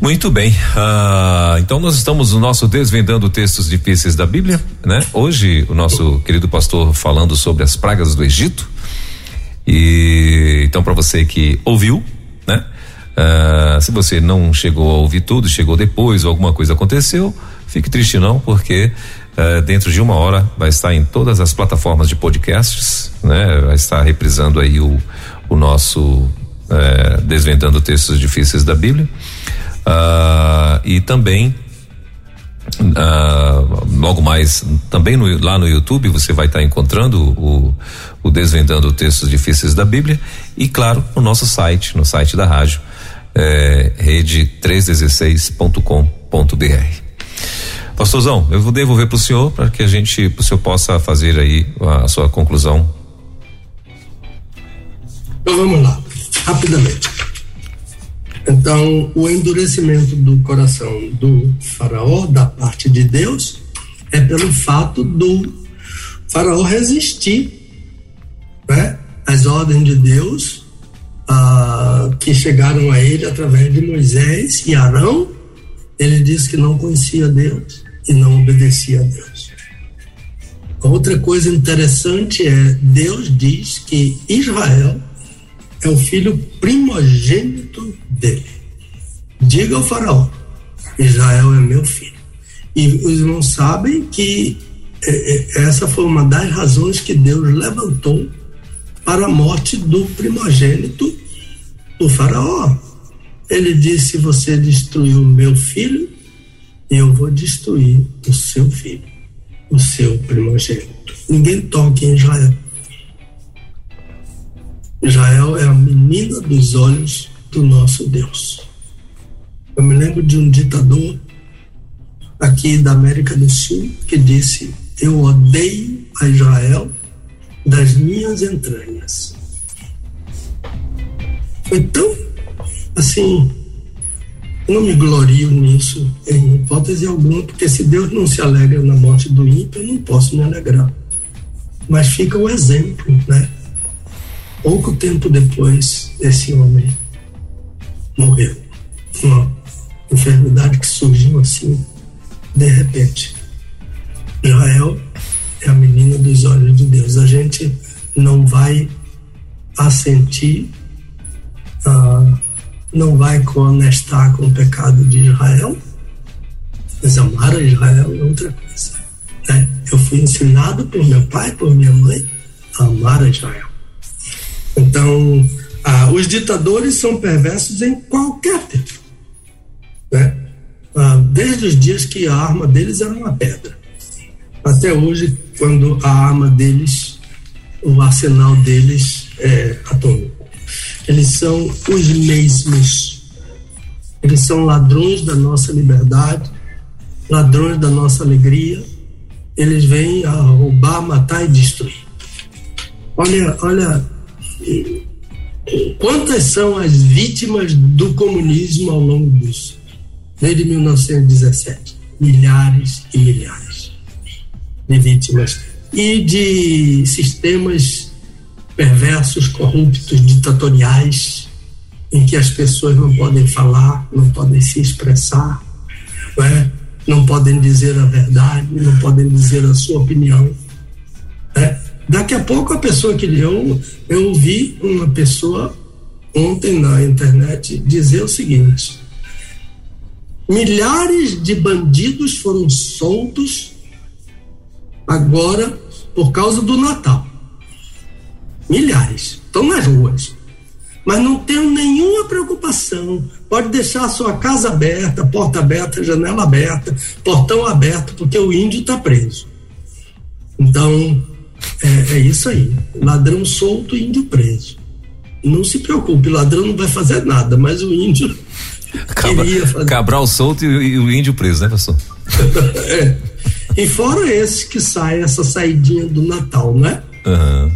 Muito bem. Uh, então nós estamos no nosso Desvendando Textos Difíceis da Bíblia, né? Hoje o nosso querido pastor falando sobre as pragas do Egito. E então para você que ouviu, né? Uh, se você não chegou a ouvir tudo, chegou depois ou alguma coisa aconteceu, fique triste não, porque uh, dentro de uma hora vai estar em todas as plataformas de podcasts, né? Vai estar reprisando aí o, o nosso uh, desvendando textos difíceis da Bíblia e também Uh, logo mais também no, lá no YouTube você vai estar encontrando o, o Desvendando Textos Difíceis da Bíblia e claro no nosso site, no site da rádio é, rede316.com.br. Pastorzão, eu vou devolver para o senhor para que a gente, o senhor possa fazer aí a, a sua conclusão. Então vamos lá, rapidamente. Então, o endurecimento do coração do faraó, da parte de Deus, é pelo fato do faraó resistir né, às ordens de Deus ah, que chegaram a ele através de Moisés e Arão. Ele disse que não conhecia Deus e não obedecia a Deus. Outra coisa interessante é Deus diz que Israel é o filho primogênito dele. Diga ao faraó, Israel é meu filho. E os irmãos sabem que é, é, essa foi uma das razões que Deus levantou para a morte do primogênito do faraó. Ele disse: Você destruiu meu filho, eu vou destruir o seu filho, o seu primogênito. Ninguém toque em Israel. Israel é a menina dos olhos do nosso Deus. Eu me lembro de um ditador aqui da América do Sul que disse: Eu odeio a Israel das minhas entranhas. Foi tão assim. Não me glorio nisso em hipótese alguma, porque se Deus não se alegra na morte do ímpio, eu não posso me alegrar. Mas fica o exemplo, né? Pouco tempo depois, esse homem morreu. Uma enfermidade que surgiu assim, de repente. Israel é a menina dos olhos de Deus. A gente não vai assentir, ah, não vai conestar com o pecado de Israel, mas amar a Israel é outra coisa. Né? Eu fui ensinado por meu pai, por minha mãe, a amar a Israel. Então, ah, os ditadores são perversos em qualquer tempo. Né? Ah, desde os dias que a arma deles era uma pedra. Até hoje, quando a arma deles, o arsenal deles é atômico. Eles são os mesmos. Eles são ladrões da nossa liberdade, ladrões da nossa alegria. Eles vêm a roubar, matar e destruir. Olha, olha Quantas são as vítimas do comunismo ao longo disso? Desde 1917. Milhares e milhares de vítimas. E de sistemas perversos, corruptos, ditatoriais, em que as pessoas não podem falar, não podem se expressar, não, é? não podem dizer a verdade, não podem dizer a sua opinião. É? Daqui a pouco a pessoa que eu eu ouvi uma pessoa ontem na internet dizer o seguinte: milhares de bandidos foram soltos agora por causa do Natal. Milhares estão nas ruas, mas não tem nenhuma preocupação. Pode deixar a sua casa aberta, porta aberta, janela aberta, portão aberto, porque o índio está preso. Então é, é isso aí. Ladrão solto índio preso. Não se preocupe, ladrão não vai fazer nada, mas o índio. <laughs> Cabra, fazer... Cabral solto e, e, o índio preso, né, pastor? <laughs> é. E fora esse que sai, essa saidinha do Natal, né? Uhum.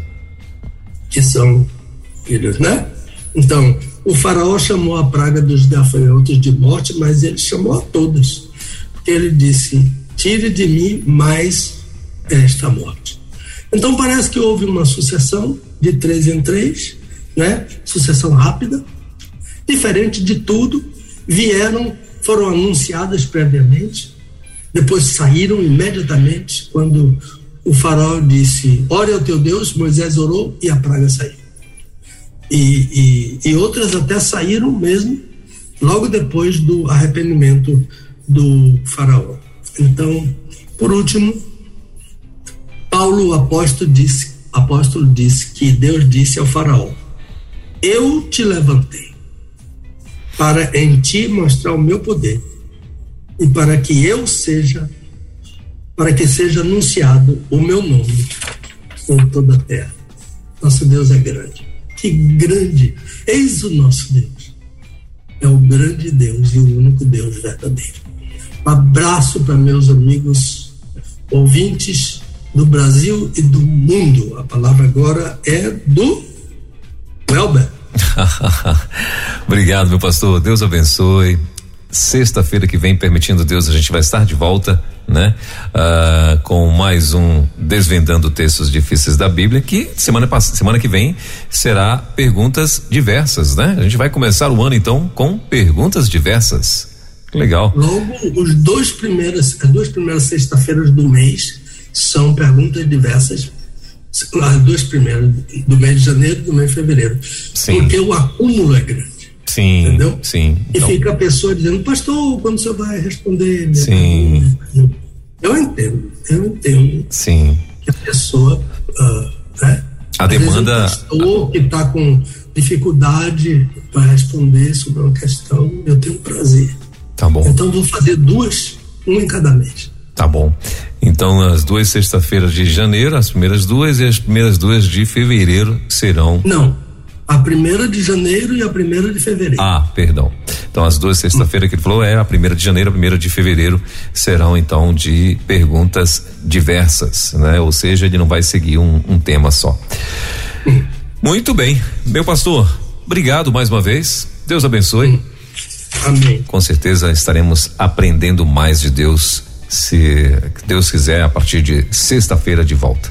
Que são filhos, né? Então, o faraó chamou a praga dos gafanhotos de morte, mas ele chamou a todas. Ele disse: tire de mim mais esta morte. Então parece que houve uma sucessão de três em três, né? Sucessão rápida, diferente de tudo, vieram, foram anunciadas previamente, depois saíram imediatamente quando o faraó disse: Ore ao teu Deus, Moisés orou e a praga saiu. E, e, e outras até saíram mesmo logo depois do arrependimento do faraó. Então, por último, Paulo, o apóstolo, disse, apóstolo disse que Deus disse ao Faraó: Eu te levantei para em ti mostrar o meu poder e para que eu seja, para que seja anunciado o meu nome em toda a terra. Nosso Deus é grande. Que grande! Eis o nosso Deus. É o grande Deus e o único Deus verdadeiro. Um abraço para meus amigos ouvintes do Brasil e do mundo. A palavra agora é do Welber. <laughs> Obrigado, meu pastor. Deus abençoe. Sexta-feira que vem, permitindo Deus, a gente vai estar de volta, né? Uh, com mais um Desvendando Textos Difíceis da Bíblia, que semana, semana que vem será perguntas diversas, né? A gente vai começar o ano então com perguntas diversas. Legal. Logo, os dois primeiras, as duas primeiras sexta-feiras do mês são perguntas diversas, as duas primeiras, do mês de janeiro e do mês de fevereiro. Sim. Porque o acúmulo é grande. Sim. Entendeu? Sim. Então. E fica a pessoa dizendo, pastor, quando você vai responder? Sim. Eu entendo, eu entendo. Sim. Que a pessoa. Uh, né? A demanda. Vezes, um pastor que está com dificuldade para responder sobre uma questão, eu tenho prazer. Tá bom. Então vou fazer duas um em cada mês. Tá bom. Então, as duas sexta-feiras de janeiro, as primeiras duas e as primeiras duas de fevereiro serão. Não. A primeira de janeiro e a primeira de fevereiro. Ah, perdão. Então, as duas sexta-feiras que ele falou é a primeira de janeiro, a primeira de fevereiro serão então de perguntas diversas, né? Ou seja, ele não vai seguir um, um tema só. Muito bem, meu pastor. Obrigado mais uma vez. Deus abençoe. Amém. Com certeza estaremos aprendendo mais de Deus se Deus quiser, a partir de sexta-feira de volta.